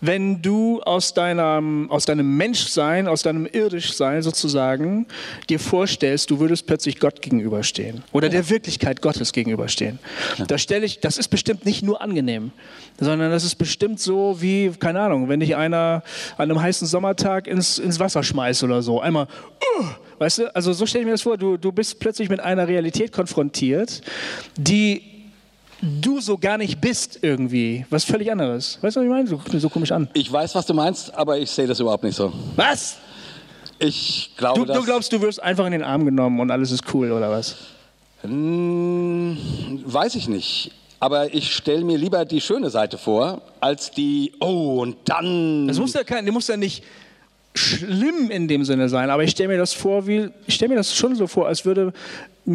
wenn du aus deinem, aus deinem Menschsein, aus deinem Irdischsein sozusagen dir vorstellst, du würdest plötzlich Gott gegenüberstehen oder der Wirklichkeit Gottes gegenüberstehen. Da stelle ich, das ist bestimmt nicht nur angenehm, sondern das ist bestimmt so wie, keine Ahnung, wenn dich einer an einem heißen Sommertag ins, ins Wasser schmeißt oder so. Einmal, uh, weißt du, also so stelle ich mir das vor, du, du bist plötzlich mit einer Realität konfrontiert, die du so gar nicht bist irgendwie. Was völlig anderes. Weißt du, was ich meine? Du guckst mir so komisch an. Ich weiß, was du meinst, aber ich sehe das überhaupt nicht so. Was? Ich glaube, du, du glaubst, du wirst einfach in den Arm genommen und alles ist cool, oder was? Hm, weiß ich nicht. Aber ich stelle mir lieber die schöne Seite vor, als die, oh, und dann. Das muss ja, kein, muss ja nicht schlimm in dem Sinne sein, aber ich stelle mir das vor, wie, ich stelle mir das schon so vor, als würde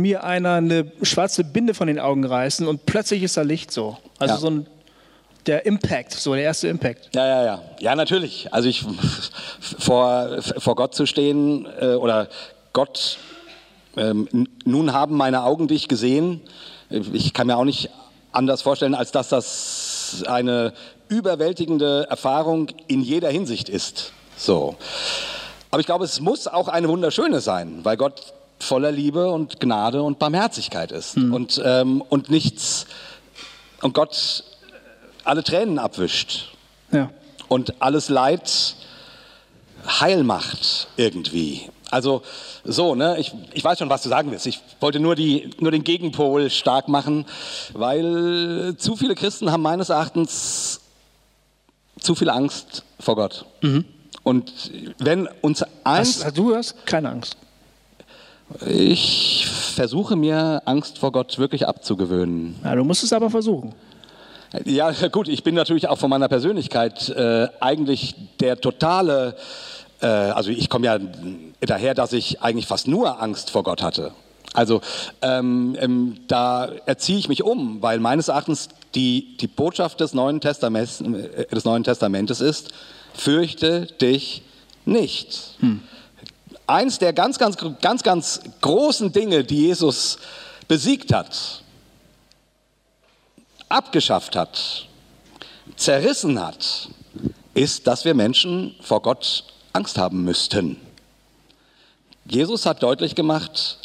mir einer eine schwarze Binde von den Augen reißen und plötzlich ist da Licht so. Also ja. so ein der Impact, so der erste Impact. Ja, ja, ja. Ja, natürlich. Also ich vor, vor Gott zu stehen äh, oder Gott, ähm, nun haben meine Augen dich gesehen. Ich kann mir auch nicht anders vorstellen, als dass das eine überwältigende Erfahrung in jeder Hinsicht ist. So. Aber ich glaube, es muss auch eine wunderschöne sein, weil Gott voller Liebe und Gnade und Barmherzigkeit ist mhm. und, ähm, und nichts und Gott alle Tränen abwischt. Ja. und alles Leid heil macht irgendwie. Also so, ne? ich, ich weiß schon, was du sagen willst. Ich wollte nur, die, nur den Gegenpol stark machen, weil zu viele Christen haben meines Erachtens zu viel Angst vor Gott. Mhm. Und wenn uns eins... Du hast keine Angst. Ich versuche mir Angst vor Gott wirklich abzugewöhnen. Ja, du musst es aber versuchen. Ja, gut, ich bin natürlich auch von meiner Persönlichkeit äh, eigentlich der totale, äh, also ich komme ja daher, dass ich eigentlich fast nur Angst vor Gott hatte. Also ähm, ähm, da erziehe ich mich um, weil meines Erachtens die, die Botschaft des Neuen, Testaments, äh, des Neuen Testamentes ist, fürchte dich nicht. Hm. Eins der ganz, ganz, ganz, ganz großen Dinge, die Jesus besiegt hat, abgeschafft hat, zerrissen hat, ist, dass wir Menschen vor Gott Angst haben müssten. Jesus hat deutlich gemacht,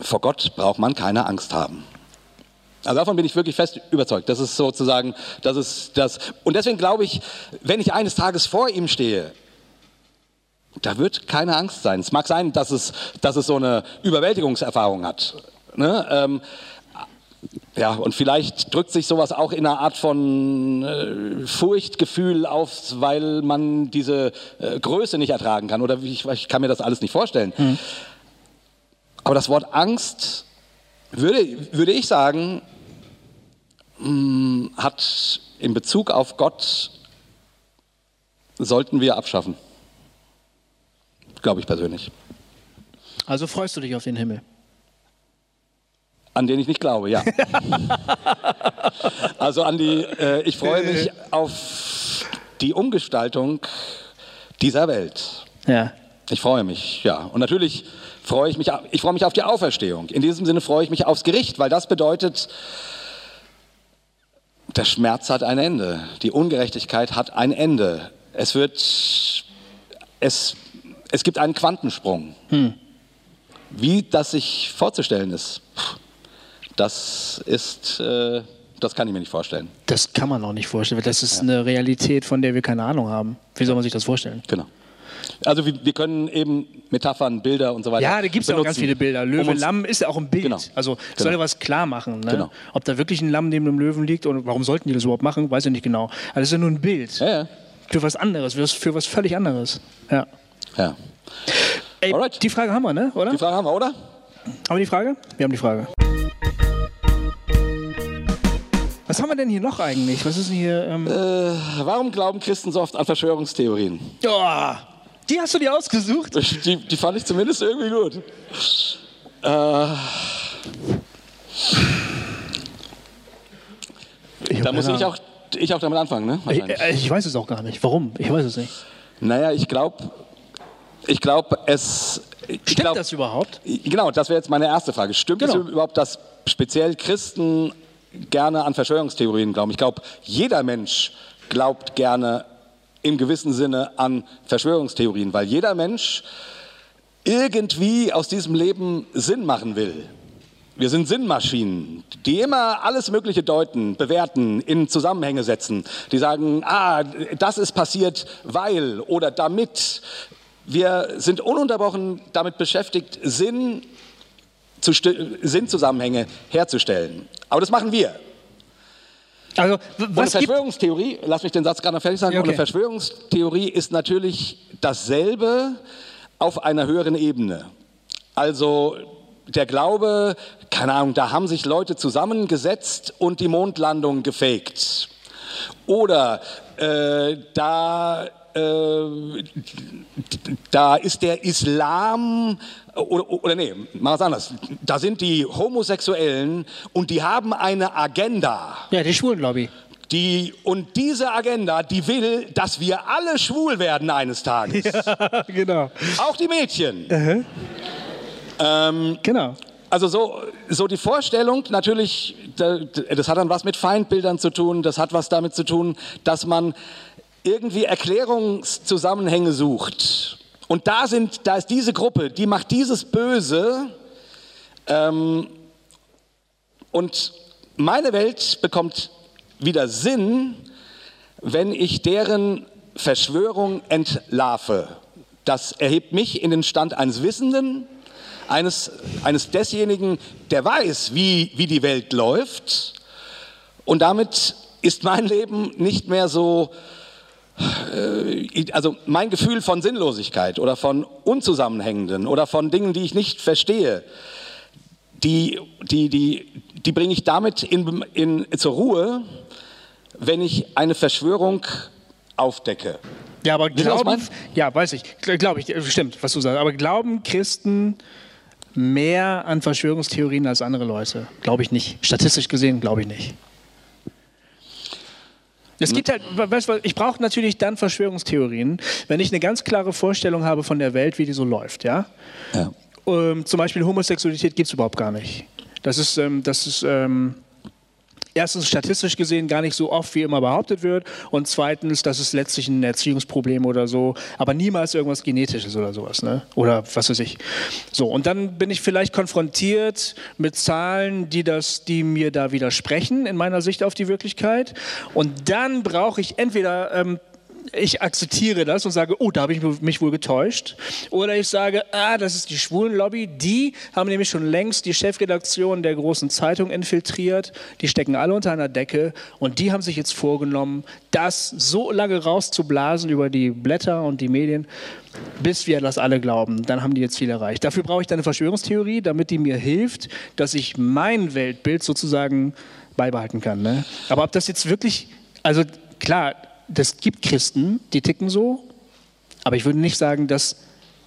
vor Gott braucht man keine Angst haben. Also davon bin ich wirklich fest überzeugt. Das ist sozusagen, das ist das. Und deswegen glaube ich, wenn ich eines Tages vor ihm stehe, da wird keine Angst sein. Es mag sein, dass es, dass es so eine Überwältigungserfahrung hat. Ne? Ähm, ja, und vielleicht drückt sich sowas auch in einer Art von äh, Furchtgefühl auf, weil man diese äh, Größe nicht ertragen kann. Oder ich, ich, kann mir das alles nicht vorstellen. Mhm. Aber das Wort Angst, würde, würde ich sagen, mh, mm, hat in Bezug auf Gott, sollten wir abschaffen. Glaube ich persönlich. Also freust du dich auf den Himmel? An den ich nicht glaube, ja. [laughs] also an die, äh, ich freue mich auf die Umgestaltung dieser Welt. Ja. Ich freue mich, ja. Und natürlich freue ich mich, ich freue mich auf die Auferstehung. In diesem Sinne freue ich mich aufs Gericht, weil das bedeutet, der Schmerz hat ein Ende. Die Ungerechtigkeit hat ein Ende. Es wird, es, es gibt einen Quantensprung. Hm. Wie das sich vorzustellen ist, das ist, äh, das kann ich mir nicht vorstellen. Das kann man auch nicht vorstellen. Das ist ja. eine Realität, von der wir keine Ahnung haben. Wie soll man sich das vorstellen? Genau. Also wir, wir, können eben Metaphern, Bilder und so weiter. Ja, da gibt es auch ganz viele Bilder. Löwe, um Lamm ist ja auch ein Bild. Genau. Also genau. soll ja was klar machen. Ne? Genau. Ob da wirklich ein Lamm neben einem Löwen liegt und warum sollten die das überhaupt machen, weiß ich nicht genau. Aber das ist ja nur ein Bild. Ja, ja. Für was anderes, für was völlig anderes. Ja. Ja. Ey, Alright. Die Frage haben wir, ne? Oder? Die Frage haben wir, oder? Haben wir die Frage? Wir haben die Frage. Was haben wir denn hier noch eigentlich? Was ist denn hier? Ähm äh, warum glauben Christen so oft an Verschwörungstheorien? Oh, die hast du dir ausgesucht? Die, die fand ich zumindest irgendwie gut. Äh, da muss ich auch, ich auch damit anfangen, ne? Ich, äh, ich, weiß es auch gar nicht. Warum? Ich weiß es nicht. Naja, ich glaube, ich glaube, es. Ich Stimmt glaub, das überhaupt? Genau, das wäre jetzt meine erste Frage. Stimmt genau. es überhaupt, dass speziell Christen gerne an Verschwörungstheorien glauben? Ich glaube, jeder Mensch glaubt gerne im gewissen Sinne an Verschwörungstheorien, weil jeder Mensch irgendwie aus diesem Leben Sinn machen will. Wir sind Sinnmaschinen, die immer alles Mögliche deuten, bewerten, in Zusammenhänge setzen. Die sagen, ah, das ist passiert, weil oder damit. Wir sind ununterbrochen damit beschäftigt, Sinn zu, Sinnzusammenhänge herzustellen. Aber das machen wir. Also, was eine Verschwörungstheorie, lass mich den Satz gerade noch fertig sagen, okay. eine Verschwörungstheorie ist natürlich dasselbe auf einer höheren Ebene. Also der Glaube, keine Ahnung, da haben sich Leute zusammengesetzt und die Mondlandung gefaked. Oder äh, da äh, da ist der Islam, oder, oder nee, mal was anderes. Da sind die Homosexuellen und die haben eine Agenda. Ja, die Schwulenlobby. Die, und diese Agenda, die will, dass wir alle schwul werden eines Tages. [laughs] Ja, genau. Auch die Mädchen. Uh -huh. ähm, genau. Also so, so die Vorstellung, natürlich, das hat dann was mit Feindbildern zu tun, das hat was damit zu tun, dass man irgendwie Erklärungszusammenhänge sucht. Und da, sind, da ist diese Gruppe, die macht dieses Böse. Ähm, und meine Welt bekommt wieder Sinn, wenn ich deren Verschwörung entlarve. Das erhebt mich in den Stand eines Wissenden, eines, eines desjenigen, der weiß, wie, wie die Welt läuft. Und damit ist mein Leben nicht mehr so, also mein Gefühl von Sinnlosigkeit oder von Unzusammenhängenden oder von Dingen, die ich nicht verstehe, die, die, die, die bringe ich damit in, in, zur Ruhe, wenn ich eine Verschwörung aufdecke. Ja, aber glauben, ja, weiß ich, glaube ich, stimmt, was du sagst. Aber glauben Christen mehr an Verschwörungstheorien als andere Leute? Glaube ich nicht. Statistisch gesehen glaube ich nicht. Es gibt halt, weißt du, ich brauche natürlich dann Verschwörungstheorien, wenn ich eine ganz klare Vorstellung habe von der Welt, wie die so läuft, ja? Ja. Ähm, zum Beispiel Homosexualität gibt es überhaupt gar nicht. Das ist, ähm, das ist ähm, erstens statistisch gesehen gar nicht so oft, wie immer behauptet wird. Und zweitens, das ist letztlich ein Erziehungsproblem oder so, aber niemals irgendwas Genetisches oder sowas. Ne? Oder was weiß ich. So, und dann bin ich vielleicht konfrontiert mit Zahlen, die, das, die mir da widersprechen in meiner Sicht auf die Wirklichkeit. Und dann brauche ich entweder ähm, ich akzeptiere das und sage, oh, da habe ich mich wohl getäuscht. Oder ich sage, ah, das ist die Schwulenlobby. Die haben nämlich schon längst die Chefredaktion der großen Zeitung infiltriert. Die stecken alle unter einer Decke und die haben sich jetzt vorgenommen, das so lange rauszublasen über die Blätter und die Medien, bis wir das alle glauben. Dann haben die ihr Ziel erreicht. Dafür brauche ich dann eine Verschwörungstheorie, damit die mir hilft, dass ich mein Weltbild sozusagen beibehalten kann. Ne? Aber ob das jetzt wirklich, also klar, das gibt Christen, die ticken so, aber ich würde nicht sagen, dass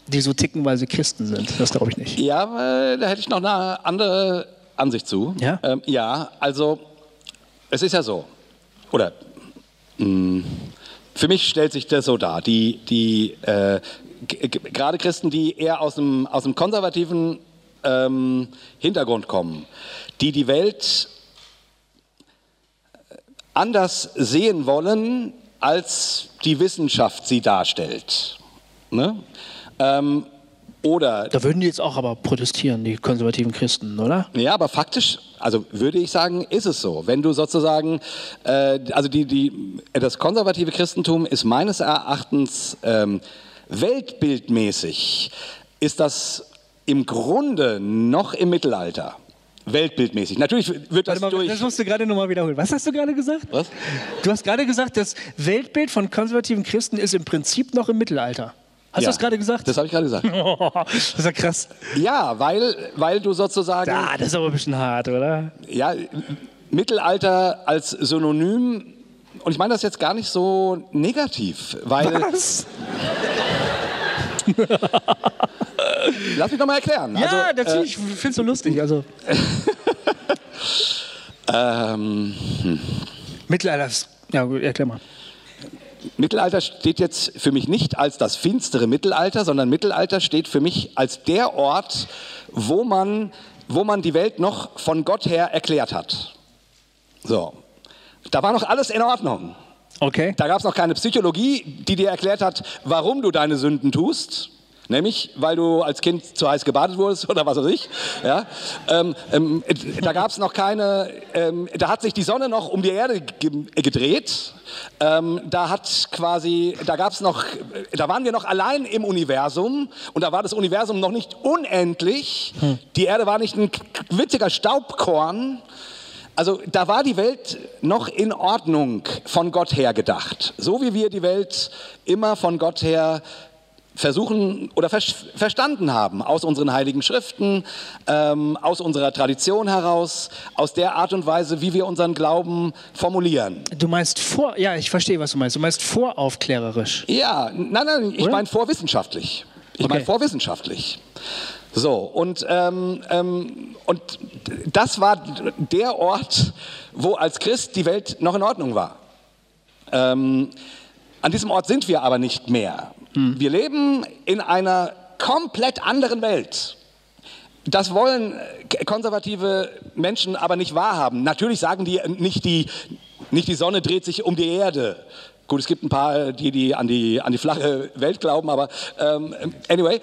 die so ticken, weil sie Christen sind. Das glaube ich nicht. Ja, äh, da hätte ich noch eine andere Ansicht zu. Ja? Ähm, ja, also es ist ja so, oder mh, für mich stellt sich das so dar, die, die äh, gerade Christen, die eher aus dem, aus dem konservativen ähm, Hintergrund kommen, die die Welt anders sehen wollen, als die Wissenschaft sie darstellt. Ne? Ähm, oder Da würden die jetzt auch aber protestieren, die konservativen Christen, oder? ja, aber faktisch, also würde ich sagen, ist es so. Wenn du sozusagen, äh, also die, die, das konservative Christentum ist meines Erachtens ähm, weltbildmäßig, ist das im Grunde noch im Mittelalter. Weltbildmäßig. Natürlich wird das mal, durch. das musst du gerade nochmal wiederholen. Was hast du gerade gesagt? Was? Du hast gerade gesagt, das Weltbild von konservativen Christen ist im Prinzip noch im Mittelalter. Hast Ja, du das gerade gesagt? Das habe ich gerade gesagt. [laughs] das ist ja krass. Ja, weil, weil du sozusagen. Ah, das ist aber ein bisschen hart, oder? Ja, Mittelalter als Synonym. Und ich meine das jetzt gar nicht so negativ, weil. Was? [laughs] Lass mich doch mal erklären. Ja, also, natürlich. ich finde es so lustig. Also, [laughs] ähm, Mittelalter ist. Ja, erklär mal. Mittelalter steht jetzt für mich nicht als das finstere Mittelalter, sondern Mittelalter steht für mich als der Ort, wo man, wo man die Welt noch von Gott her erklärt hat. So. Da war noch alles in Ordnung. Okay. Da gab es noch keine Psychologie, die dir erklärt hat, warum du deine Sünden tust. Nämlich, weil du als Kind zu heiß gebadet wurdest [laughs] oder was weiß ich. Ja? Ähm, ähm, da gab es noch keine, ähm, da hat sich die Sonne noch um die Erde ge gedreht. Ähm, da hat quasi, da gab es noch, da waren wir noch allein im Universum und da war das Universum noch nicht unendlich. Die Erde war nicht ein witziger Staubkorn. Also da war die Welt noch in Ordnung von Gott her gedacht. So wie wir die Welt immer von Gott her versuchen oder ver verstanden haben, aus unseren heiligen Schriften, ähm, aus unserer Tradition heraus, aus der Art und Weise, wie wir unseren Glauben formulieren. Du meinst vor. Ja, ich verstehe, was du meinst. Du meinst voraufklärerisch. Ja, nein, nein, ich meine vorwissenschaftlich. Ich Okay. meine vorwissenschaftlich. So, und, ähm, ähm, und das war der Ort, wo als Christ die Welt noch in Ordnung war. Ähm, an diesem Ort sind wir aber nicht mehr. Wir leben in einer komplett anderen Welt. Das wollen konservative Menschen aber nicht wahrhaben. Natürlich sagen die äh, nicht die, nicht die Sonne dreht sich um die Erde. Gut, es gibt ein paar, die, die an die, an die flache Welt glauben, aber ähm, anyway,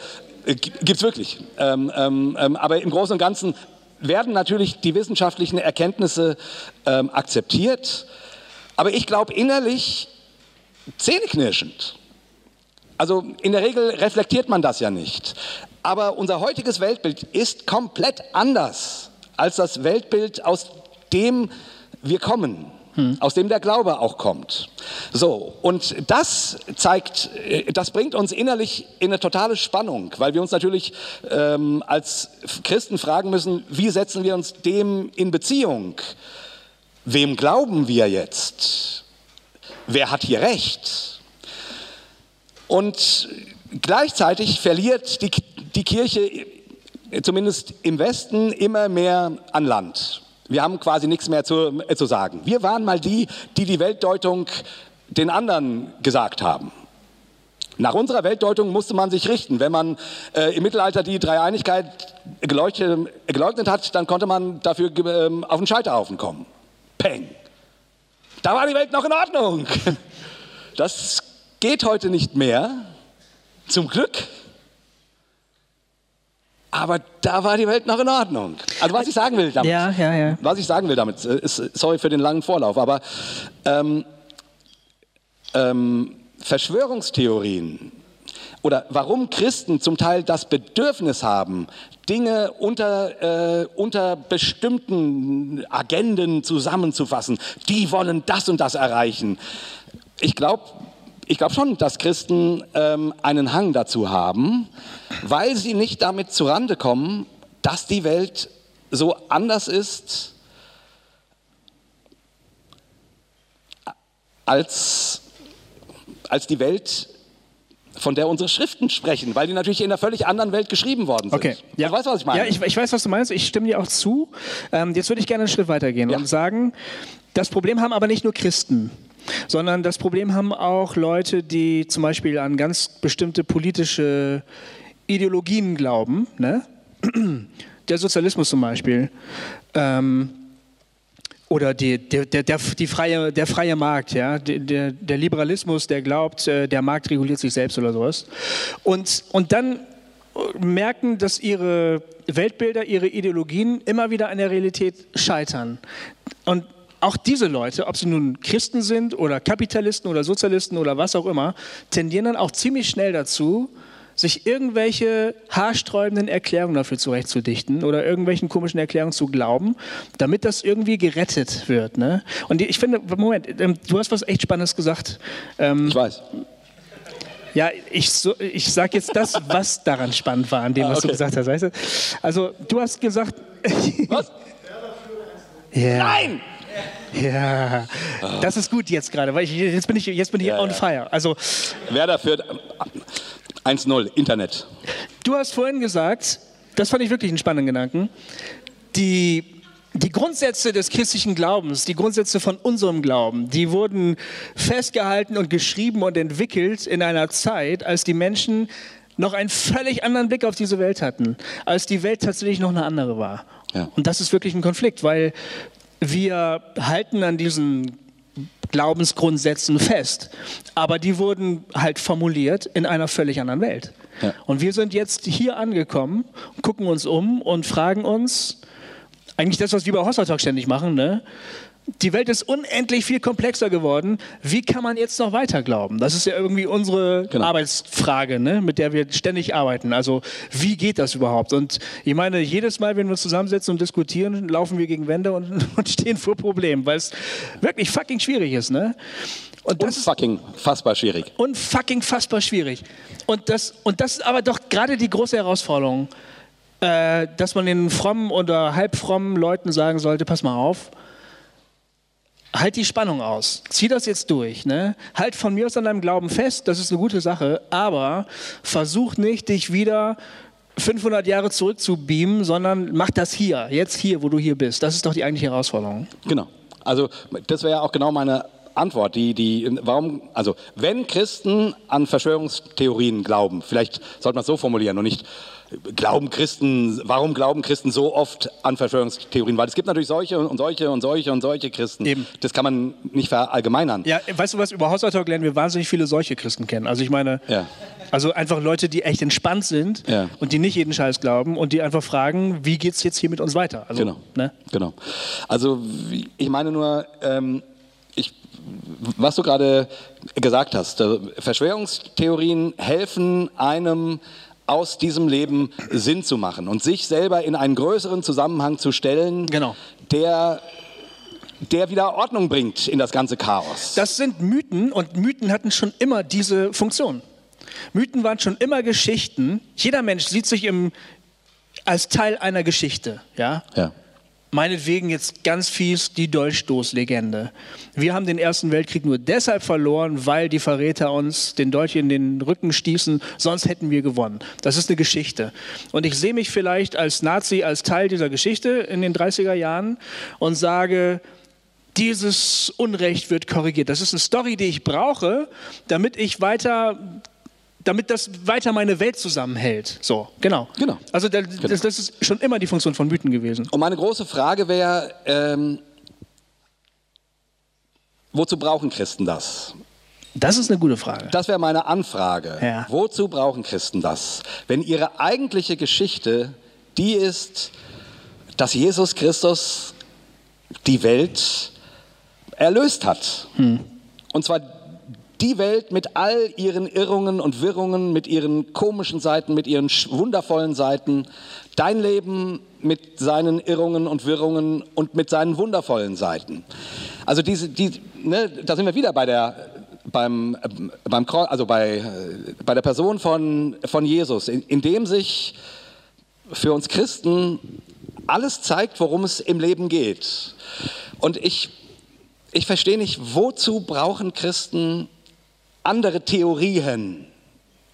äh, gibt es wirklich. Ähm, ähm, ähm, aber im Großen und Ganzen werden natürlich die wissenschaftlichen Erkenntnisse ähm, akzeptiert. Aber ich glaube innerlich zähneknirschend. Also in der Regel reflektiert man das ja nicht. Aber unser heutiges Weltbild ist komplett anders als das Weltbild, aus dem wir kommen aus dem der Glaube auch kommt. So, und das zeigt, äh, das bringt uns innerlich in eine totale Spannung, weil wir uns natürlich ähm, als Christen fragen müssen, wie setzen wir uns dem in Beziehung? Wem glauben wir jetzt? Wer hat hier recht? Und gleichzeitig verliert die, die Kirche zumindest im Westen immer mehr an Land. Wir haben quasi nichts mehr zu, äh, zu sagen. Wir waren mal die, die die Weltdeutung den anderen gesagt haben. Nach unserer Weltdeutung musste man sich richten. Wenn man äh, im Mittelalter die Dreieinigkeit geleugnet hat, dann konnte man dafür äh, auf den Scheiterhaufen kommen. Peng. Da war die Welt noch in Ordnung. [laughs] Das geht heute nicht mehr. Zum Glück. Aber da war die Welt noch in Ordnung. Also was ich sagen will damit, ja, ja, ja. was ich sagen will damit, äh, ist, sorry für den langen Vorlauf, aber ähm, ähm, Verschwörungstheorien oder warum Christen zum Teil das Bedürfnis haben, Dinge unter, äh, unter bestimmten Agenden zusammenzufassen, die wollen das und das erreichen. Ich glaube, ich glaube schon, dass Christen ähm, einen Hang dazu haben, weil sie nicht damit zurande kommen, dass die Welt so anders ist, als, als die Welt, von der unsere Schriften sprechen, weil die natürlich in einer völlig anderen Welt geschrieben worden sind. Okay, ja. Du weißt, was ich meine? Ja, ich, ich, weiß, was du meinst. Ich stimme dir auch zu. Ähm, jetzt würde ich gerne einen Schritt weitergehen ja. und sagen, das Problem haben aber nicht nur Christen sondern das Problem haben auch Leute, die zum Beispiel an ganz bestimmte politische Ideologien glauben. Ne? Der Sozialismus zum Beispiel. Ähm, oder die, der, der, der, die freie, der freie Markt, ja? der, der Liberalismus, der glaubt, äh, der Markt reguliert sich selbst oder sowas. Und, und dann merken, dass ihre Weltbilder, ihre Ideologien immer wieder an der Realität scheitern. Und auch diese Leute, ob sie nun Christen sind oder Kapitalisten oder Sozialisten oder was auch immer, tendieren dann auch ziemlich schnell dazu, sich irgendwelche haarsträubenden Erklärungen dafür zurechtzudichten oder irgendwelchen komischen Erklärungen zu glauben, damit das irgendwie gerettet wird. Ne? Und ich finde, Moment, ähm, du hast was echt Spannendes gesagt. Ähm, ich weiß. Ja, ich, so, ich sage jetzt das, [laughs] was daran spannend war, an dem, was ah, okay. du gesagt hast. Weißt du? Also, du hast gesagt. Was? [laughs] ja. Nein! Ja, das ist gut jetzt gerade, weil ich, jetzt bin ich, jetzt bin ich ja, on ja. fire. Also, Werder führt 1-0, Internet. Du hast vorhin gesagt, das fand ich wirklich einen spannenden Gedanken, die, die Grundsätze des christlichen Glaubens, die Grundsätze von unserem Glauben, die wurden festgehalten und geschrieben und entwickelt in einer Zeit, als die Menschen noch einen völlig anderen Blick auf diese Welt hatten, als die Welt tatsächlich noch eine andere war. Ja. Und das ist wirklich ein Konflikt, weil wir halten an diesen Glaubensgrundsätzen fest, aber die wurden halt formuliert in einer völlig anderen Welt. Ja. Und wir sind jetzt hier angekommen, gucken uns um und fragen uns, eigentlich das, was wir bei Hostel ständig machen, ne? Die Welt ist unendlich viel komplexer geworden. Wie kann man jetzt noch weiter glauben? Das ist ja irgendwie unsere genau. Arbeitsfrage, ne? mit der wir ständig arbeiten. Also wie geht das überhaupt? Und ich meine, jedes Mal, wenn wir uns zusammensetzen und diskutieren, laufen wir gegen Wände und, [laughs] und stehen vor Problemen, weil es wirklich fucking schwierig ist. Ne? Und das fucking fassbar schwierig. Und fucking fassbar schwierig. Und das, und das ist aber doch gerade die große Herausforderung, äh, dass man den frommen oder halbfrommen Leuten sagen sollte, pass mal auf, halt die Spannung aus. Zieh das jetzt durch. Ne? Halt von mir aus an deinem Glauben fest, das ist eine gute Sache, aber versuch nicht, dich wieder 500 Jahre zurück zu beamen, sondern mach das hier, jetzt hier, wo du hier bist. Das ist doch die eigentliche Herausforderung. Genau. Also das wäre ja auch genau meine Antwort. Die, die, warum, also wenn Christen an Verschwörungstheorien glauben, vielleicht sollte man es so formulieren und nicht glauben Christen, warum glauben Christen so oft an Verschwörungstheorien? Weil es gibt natürlich solche und solche und solche und solche Christen. Eben. Das kann man nicht verallgemeinern. Ja, weißt du was, über Haushaltalk lernen wir wahnsinnig viele solche Christen kennen. Also ich meine, ja. also einfach Leute, die echt entspannt sind ja. und die nicht jeden Scheiß glauben und die einfach fragen, wie geht es jetzt hier mit uns weiter? Also, genau. Ne? genau. Also ich meine nur, ähm, ich, was du gerade gesagt hast, äh, Verschwörungstheorien helfen einem aus diesem Leben Sinn zu machen und sich selber in einen größeren Zusammenhang zu stellen, Genau. der, der wieder Ordnung bringt in das ganze Chaos. Das sind Mythen und Mythen hatten schon immer diese Funktion. Mythen waren schon immer Geschichten. Jeder Mensch sieht sich im, als Teil einer Geschichte. Ja? ja. Meinetwegen jetzt ganz fies die Dolchstoßlegende. Wir haben den Ersten Weltkrieg nur deshalb verloren, weil die Verräter uns den Dolch in den Rücken stießen, sonst hätten wir gewonnen. Das ist eine Geschichte. Und ich sehe mich vielleicht als Nazi als Teil dieser Geschichte in den 30er Jahren und sage, dieses Unrecht wird korrigiert. Das ist eine Story, die ich brauche, damit ich weiter damit das weiter meine Welt zusammenhält. So, genau. Genau. Also da, das, das ist schon immer die Funktion von Mythen gewesen. Und meine große Frage wäre, ähm, wozu brauchen Christen das? Das ist eine gute Frage. Das wäre meine Anfrage. Ja. Wozu brauchen Christen das? Wenn ihre eigentliche Geschichte die ist, dass Jesus Christus die Welt erlöst hat. Und zwar die Welt mit all ihren Irrungen und Wirrungen, mit ihren komischen Seiten, mit ihren wundervollen Seiten. Dein Leben mit seinen Irrungen und Wirrungen und mit seinen wundervollen Seiten. Also diese, die, ne, da sind wir wieder bei der, beim, beim also bei, äh, bei der Person von, von Jesus, in, in dem sich für uns Christen alles zeigt, worum es im Leben geht. Und ich, ich verstehe nicht, wozu brauchen Christen andere Theorien,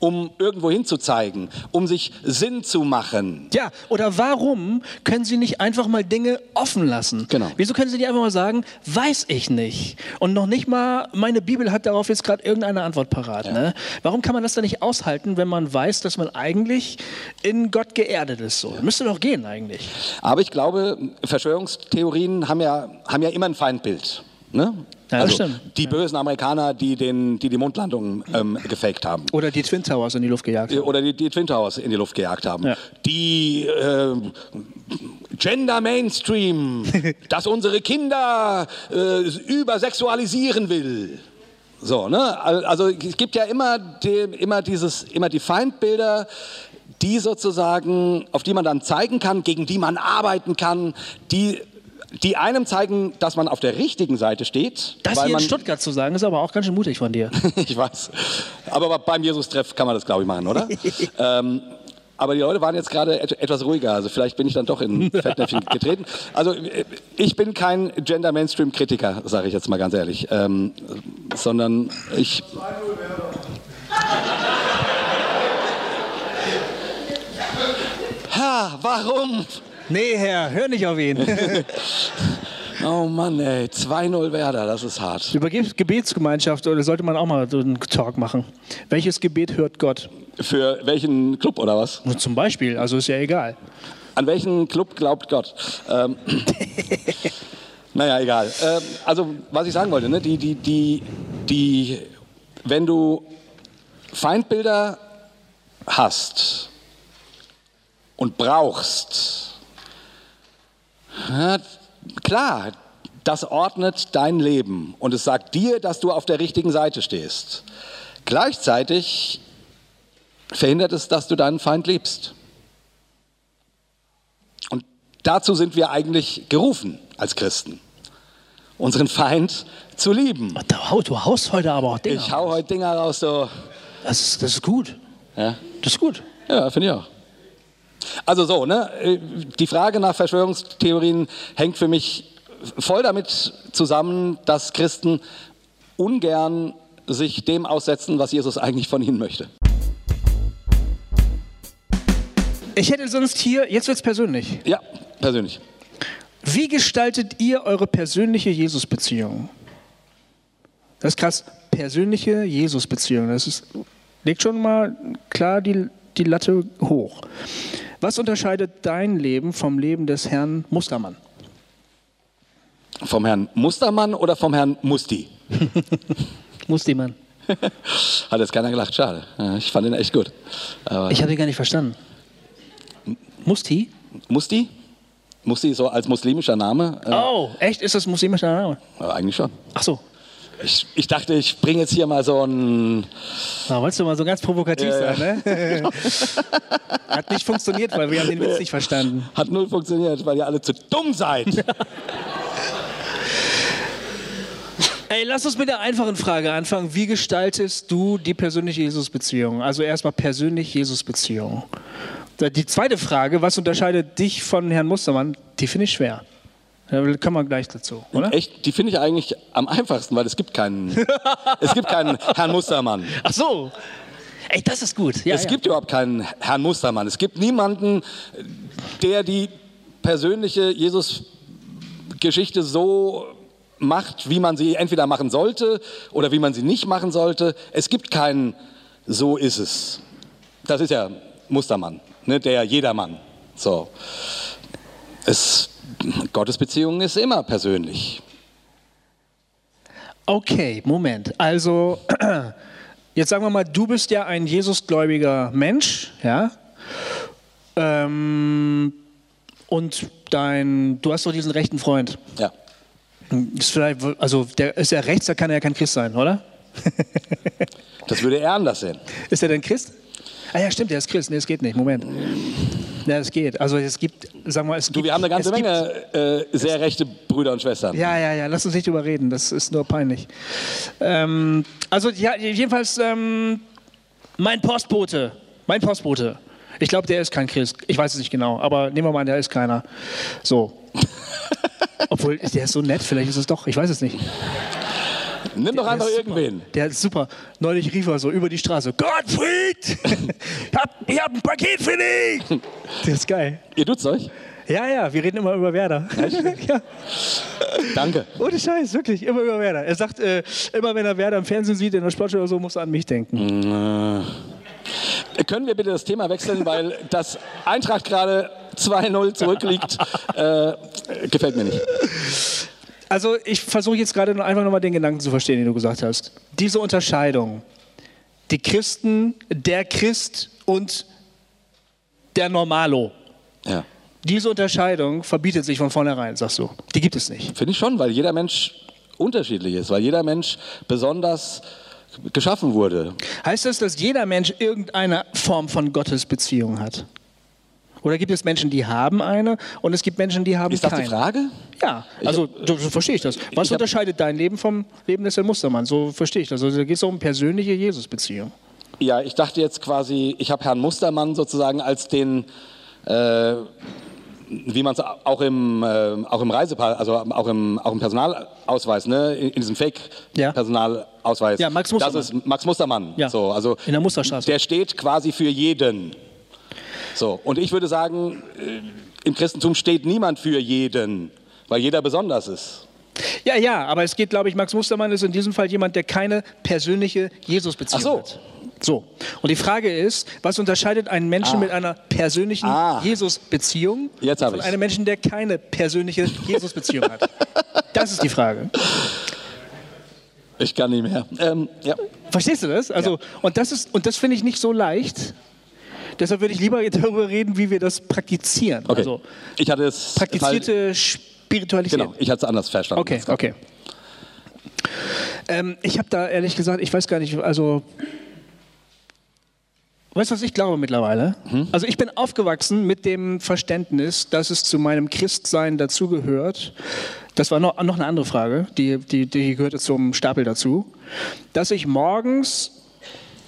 um irgendwo hinzuzeigen, um sich Sinn zu machen. Ja, oder warum können Sie nicht einfach mal Dinge offen lassen? Genau. Wieso können Sie nicht einfach mal sagen, weiß ich nicht? Und noch nicht mal, meine Bibel hat darauf jetzt gerade irgendeine Antwort parat. Ne? Warum kann man das dann nicht aushalten, wenn man weiß, dass man eigentlich in Gott geerdet ist? So? Müsste doch gehen eigentlich. Aber ich glaube, Verschwörungstheorien haben ja, haben ja immer ein Feindbild. Ne? Ja, also die bösen Amerikaner, die den, die, die Mondlandung ähm, gefaked haben. Oder die Twin Towers in die Luft gejagt. haben. Oder die, die Twin Towers in die Luft gejagt haben. Ja. Die äh, Gender Mainstream, [laughs] das unsere Kinder äh, übersexualisieren will. So, ne? Also es gibt ja immer, die, immer, dieses, immer die Feindbilder, die sozusagen, auf die man dann zeigen kann, gegen die man arbeiten kann, die, die einem zeigen, dass man auf der richtigen Seite steht. Das weil hier in man, Stuttgart zu sagen, ist aber auch ganz schön mutig von dir. [laughs] ich weiß. Aber beim Jesus-Treff kann man das, glaube ich, machen, oder? [laughs] ähm, aber die Leute waren jetzt gerade et etwas ruhiger, also vielleicht bin ich dann doch in [laughs] Fettnäpfchen getreten. Also äh, ich bin kein Gender-Mainstream-Kritiker, sage ich jetzt mal ganz ehrlich, ähm, sondern ich... Ha, warum? Nee, Herr, hör nicht auf ihn. [laughs] Oh Mann, ey, 2-0 Werder, das ist hart. Über Ge- Gebetsgemeinschaft oder sollte man auch mal so einen Talk machen. Welches Gebet hört Gott? Für welchen Club oder was? Nur Zum Beispiel, also ist ja egal. An welchen Club glaubt Gott? Ähm, [laughs] naja, egal. Ähm, also, was ich sagen wollte, ne, die, die, die, die, wenn du Feindbilder hast und brauchst, ja, klar, das ordnet dein Leben und es sagt dir, dass du auf der richtigen Seite stehst. Gleichzeitig verhindert es, dass du deinen Feind liebst. Und dazu sind wir eigentlich gerufen als Christen, unseren Feind zu lieben. Du haust heute aber auch Dinge Ich hau heute Dinger raus, so. Das ist, das ist gut. Ja, Das ist gut. ja finde ich auch. Also so, ne? äh, Die Frage nach Verschwörungstheorien hängt für mich voll damit zusammen, dass Christen ungern sich dem aussetzen, was Jesus eigentlich von ihnen möchte. Ich hätte sonst hier, jetzt wird's persönlich. Ja, persönlich. Wie gestaltet ihr eure persönliche Jesus-Beziehung? Das ist krass. Persönliche Jesus-Beziehung. Das ist, legt schon mal klar die, die Latte hoch. Was unterscheidet dein Leben vom Leben des Herrn Mustermann? Vom Herrn Mustermann oder vom Herrn Musti? [laughs] Mustermann. [laughs] Hat jetzt keiner gelacht, schade. Ich fand ihn echt gut. Aber Ich habe ihn gar nicht verstanden. Musti? Musti? Musti so als muslimischer Name? Äh, Oh, echt? Ist das muslimischer Name? aber eigentlich schon. Ach so. Ich, ich dachte, ich bringe jetzt hier mal so ein. Na, wolltest du mal so ganz provokativ Ja, sein, ne? [laughs] Hat nicht funktioniert, weil wir haben den Witz nicht verstanden. Hat null funktioniert, weil ihr alle zu dumm seid. [laughs] Ey, lass uns mit der einfachen Frage anfangen. Wie gestaltest du die persönliche Jesus-Beziehung? Also erstmal persönlich Jesus-Beziehung. Die zweite Frage, was unterscheidet dich von Herrn Mustermann? Die finde ich schwer. Da kommen wir gleich dazu, oder? Echt, die finde ich eigentlich am einfachsten, weil es gibt keinen, [laughs] es gibt keinen Herrn Mustermann. Ach so. Ey, das ist gut. Ja, es ja. gibt überhaupt keinen Herrn Mustermann. Es gibt niemanden, der die persönliche Jesus-Geschichte so macht, wie man sie entweder machen sollte oder wie man sie nicht machen sollte. Es gibt keinen, so ist es. Das ist ja Mustermann, ne? der Jedermann. So. Es, Gottes Beziehung ist immer persönlich. Okay, Moment. Also, [clears throat] jetzt sagen wir mal, du bist ja ein Jesusgläubiger Mensch, ja? Ähm, und dein, du hast doch diesen rechten Freund. Ja. Ist vielleicht, also, der ist ja rechts, da kann er ja kein Christ sein, oder? [laughs] Das würde er anders sehen. Ist er denn Christ? Ah ja, stimmt, der ist Christ. Nee, es geht nicht. Moment. Ja, es geht. Also es gibt, sagen wir mal, es gibt... Du, wir haben eine ganze es gibt- Menge äh, sehr rechte Brüder und Schwestern. Ja, ja, ja, lass uns nicht drüber reden, das ist nur peinlich. Ähm, also ja, jedenfalls ähm, mein Postbote, mein Postbote. Ich glaube, der ist kein Christ. Ich weiß es nicht genau, aber nehmen wir mal an, der ist keiner. So. [laughs] Obwohl, der ist so nett, vielleicht ist es doch, ich weiß es nicht. Nimm doch einfach irgendwen. Der ist super. Neulich rief er so über die Straße: Gottfried! Ich [laughs] hab, ich hab ein Paket für dich! [laughs] Der ist geil. Ihr tut's euch? Ja, ja, wir reden immer über Werder. [laughs] ja. Danke. Ohne Scheiß, wirklich, immer über Werder. Er sagt, äh, immer wenn er Werder im Fernsehen sieht, in der Sportschau oder so, muss er an mich denken. Können wir bitte das Thema wechseln, weil das Eintracht gerade 2-0 zurückliegt. äh, gefällt mir nicht. Also ich versuche jetzt gerade nur einfach nochmal den Gedanken zu verstehen, den du gesagt hast. Diese Unterscheidung, die Christen, der Christ und der Normalo, Ja. diese Unterscheidung verbietet sich von vornherein, sagst du. Die gibt es nicht. Finde ich schon, weil jeder Mensch unterschiedlich ist, weil jeder Mensch besonders geschaffen wurde. Heißt das, dass jeder Mensch irgendeine Form von Gottesbeziehung hat? Oder gibt es Menschen, die haben eine und es gibt Menschen, die haben Ist das keine? die Frage? Ja, also so, so verstehe ich das. Was ich hab- unterscheidet dein Leben vom Leben des Herrn Mustermann? So verstehe ich das. Also da geht es um persönliche Jesus-Beziehung. Ja, ich dachte jetzt quasi, ich habe Herrn Mustermann sozusagen als den, äh, wie man es auch im, äh, auch im Reisepass, also auch im, auch im Personalausweis, ne, in, in diesem Ja. Fake-Personalausweis. Ja, Max Mustermann. Das ist Max Mustermann. Ja, So, also in der Musterstraße. Der steht quasi für jeden. So, und ich würde sagen, äh, im Christentum steht niemand für jeden, weil jeder besonders ist. Ja, ja, aber es geht, glaube ich, Max Mustermann ist in diesem Fall jemand, der keine persönliche Jesus-Beziehung so. hat. So. Und die Frage ist, was unterscheidet einen Menschen mit einer persönlichen Ah. Jesus-Beziehung von einem Menschen, der keine persönliche Jesus-Beziehung hat? [laughs] Das ist die Frage. Ich kann nicht mehr. Ähm, ja. Verstehst du das? Also, und das ist, und das finde ich nicht so leicht. Deshalb würde ich lieber darüber reden, wie wir das praktizieren. Okay. Also ich hatte es praktizierte Spiritualität. Genau, ich hatte es anders verstanden. Okay, okay. Ähm, ich habe da ehrlich gesagt, ich weiß gar nicht, also. Weißt du, was ich glaube mittlerweile? Also ich bin aufgewachsen mit dem Verständnis, dass es zu meinem Christsein dazugehört. Das war noch, noch eine andere Frage, die, die, die gehörte zum Stapel dazu. Dass ich morgens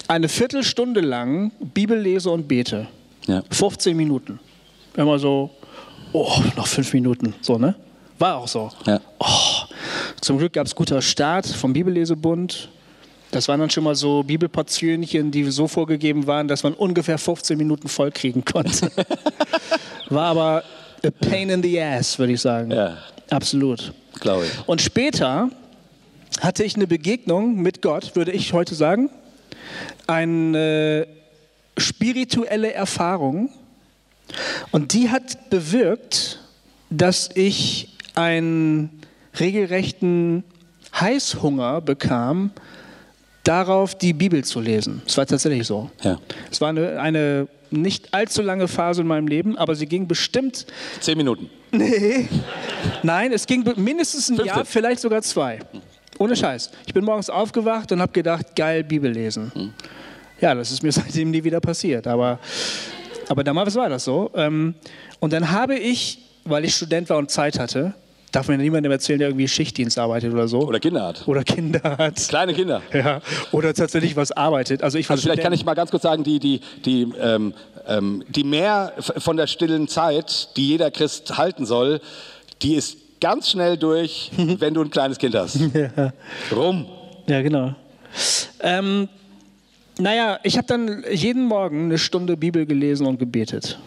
eine Viertelstunde lang Bibel lese und bete. Ja. 15 Minuten. Immer so, oh, noch fünf Minuten. So, ne? War auch so. Ja. Oh, zum Glück gab es guter Start vom Bibellesebund. Das waren dann schon mal so Bibelportionchen, die so vorgegeben waren, dass man ungefähr 15 Minuten voll kriegen konnte. [laughs] War aber a pain in the ass, würde ich sagen. Ja. Absolut. Glaube ich. Und später hatte ich eine Begegnung mit Gott, würde ich heute sagen. Eine spirituelle Erfahrung. Und die hat bewirkt, dass ich einen regelrechten Heißhunger bekam, darauf die Bibel zu lesen. Es war tatsächlich so. Ja. Es war eine, eine nicht allzu lange Phase in meinem Leben, aber sie ging bestimmt Zehn Minuten. [laughs] Nee. Nein, es ging mindestens ein 15. Jahr, vielleicht sogar zwei. Ohne Scheiß. Ich bin morgens aufgewacht und habe gedacht, geil, Bibel lesen. Hm. Ja, das ist mir [laughs] seitdem nie wieder passiert. Aber, aber damals war das so. Ähm, und dann habe ich, weil ich Student war und Zeit hatte, darf mir niemandem erzählen, der irgendwie Schichtdienst arbeitet oder so. Oder Kinder hat. Oder Kinder hat. Kleine Kinder. [laughs] Ja, oder tatsächlich was arbeitet. Also ich Also vielleicht kann ich mal ganz kurz sagen, die, die, die, ähm, ähm, die mehr von der stillen Zeit, die jeder Christ halten soll, die ist ganz schnell durch, [laughs] wenn du ein kleines Kind hast. Rum. Ja, genau. Ähm, naja, ich habe dann jeden Morgen eine Stunde Bibel gelesen und gebetet,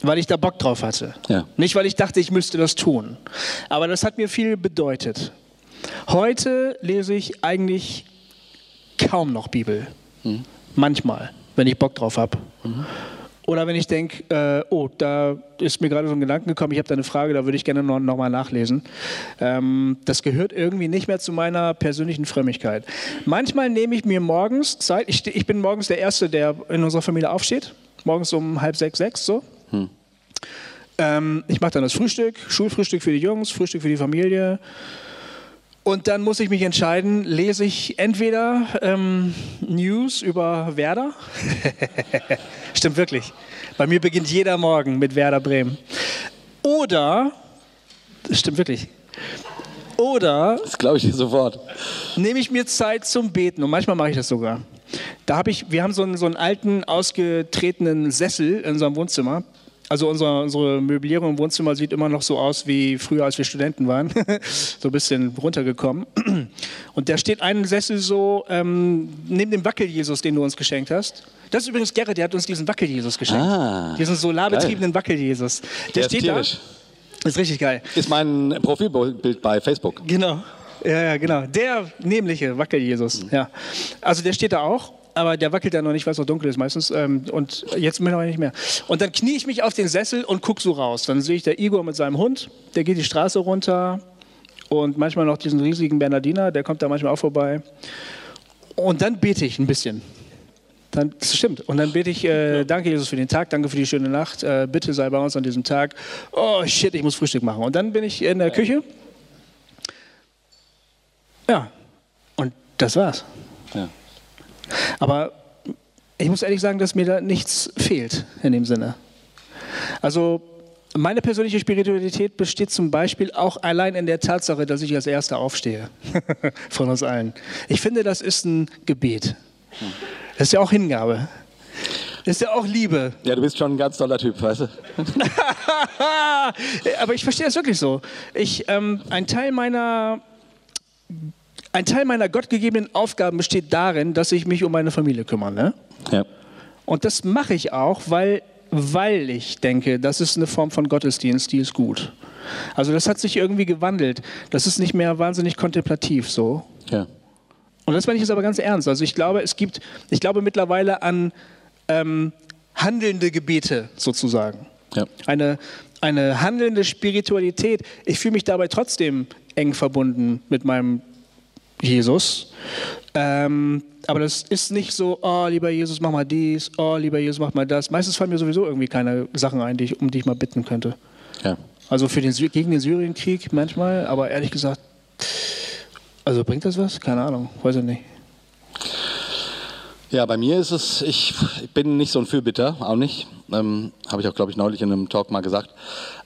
weil ich da Bock drauf hatte. Ja. Nicht, weil ich dachte, ich müsste das tun. Aber das hat mir viel bedeutet. Heute lese ich eigentlich kaum noch Bibel. Manchmal, wenn ich Bock drauf habe. Oder wenn ich denke, äh, oh, da ist mir gerade so ein Gedanken gekommen, ich habe da eine Frage, da würde ich gerne noch, noch mal nachlesen. Ähm, das gehört irgendwie nicht mehr zu meiner persönlichen Frömmigkeit. Manchmal nehme ich mir morgens Zeit, ich, ich bin morgens der Erste, der in unserer Familie aufsteht, morgens um halb sechs, sechs so. Ähm, ich mache dann das Frühstück, Schulfrühstück für die Jungs, Frühstück für die Familie. Und dann muss ich mich entscheiden, lese ich entweder ähm, News über Werder. [laughs] Stimmt wirklich. Bei mir beginnt jeder Morgen mit Werder Bremen. Oder, das stimmt wirklich. Oder Das glaube ich dir sofort. nehme ich mir Zeit zum Beten und manchmal mache ich das sogar. Da habe ich, wir haben so einen, so einen alten, ausgetretenen Sessel in unserem Wohnzimmer. Also unser, unsere Möblierung im Wohnzimmer sieht immer noch so aus wie früher, als wir Studenten waren. [laughs] so ein bisschen runtergekommen. Und da steht ein Sessel so ähm, neben dem Wackel-Jesus, den du uns geschenkt hast. Das ist übrigens Gerrit, der hat uns diesen Wackel-Jesus geschenkt. Ah, diesen solarbetriebenen Wackel-Jesus. Der, Der ist steht tierisch. da. Ist richtig geil. Ist mein Profilbild bei Facebook. Genau. Ja, ja, genau. Der nämliche Wackel-Jesus. Ja. Also der steht da auch, aber der wackelt da noch nicht, weil es noch dunkel ist meistens. Ähm, und jetzt mittlerweile nicht mehr. Und dann knie ich mich auf den Sessel und gucke so raus. Dann sehe ich der Igor mit seinem Hund, der geht die Straße runter. Und manchmal noch diesen riesigen Bernardiner, der kommt da manchmal auch vorbei. Und dann bete ich ein bisschen. Dann, das stimmt. Und dann bete ich, äh, danke Jesus für den Tag, danke für die schöne Nacht, äh, bitte sei bei uns an diesem Tag. Oh shit, ich muss Frühstück machen. Und dann bin ich in der Küche. Ja, und das war's. Ja. Aber ich muss ehrlich sagen, dass mir da nichts fehlt in dem Sinne. Also meine persönliche Spiritualität besteht zum Beispiel auch allein in der Tatsache, dass ich als Erster aufstehe [laughs] von uns allen. Ich finde, das ist ein Gebet. Das ist ja auch Hingabe. Das ist ja auch Liebe. ja, du bist schon ein ganz toller Typ, weißt du? [laughs] Aber ich verstehe es wirklich so. Ich, ähm, ein Teil meiner ein Teil meiner gottgegebenen Aufgaben besteht darin, dass ich mich um meine Familie kümmere. Ne? Ja. Und das mache ich auch, weil, weil ich denke, das ist eine Form von Gottesdienst, die ist gut. Also das hat sich irgendwie gewandelt. Das ist nicht mehr wahnsinnig kontemplativ so. ja. Und das meine ich jetzt aber ganz ernst. Also ich glaube, es gibt, ich glaube mittlerweile an ähm, handelnde Gebete sozusagen. Ja. Eine, eine handelnde Spiritualität. Ich fühle mich dabei trotzdem eng verbunden mit meinem Jesus. Ähm, aber das ist nicht so, oh, lieber Jesus, mach mal dies, oh, lieber Jesus, mach mal das. Meistens fallen mir sowieso irgendwie keine Sachen ein, die ich, um die ich mal bitten könnte. ja. Also für den, gegen den Syrienkrieg manchmal, aber ehrlich gesagt, also bringt das was? Keine Ahnung, weiß ich nicht. Ja, bei mir ist es, ich, ich bin nicht so ein Fürbitter, auch nicht. Ähm, Habe ich auch, glaube ich, neulich in einem Talk mal gesagt.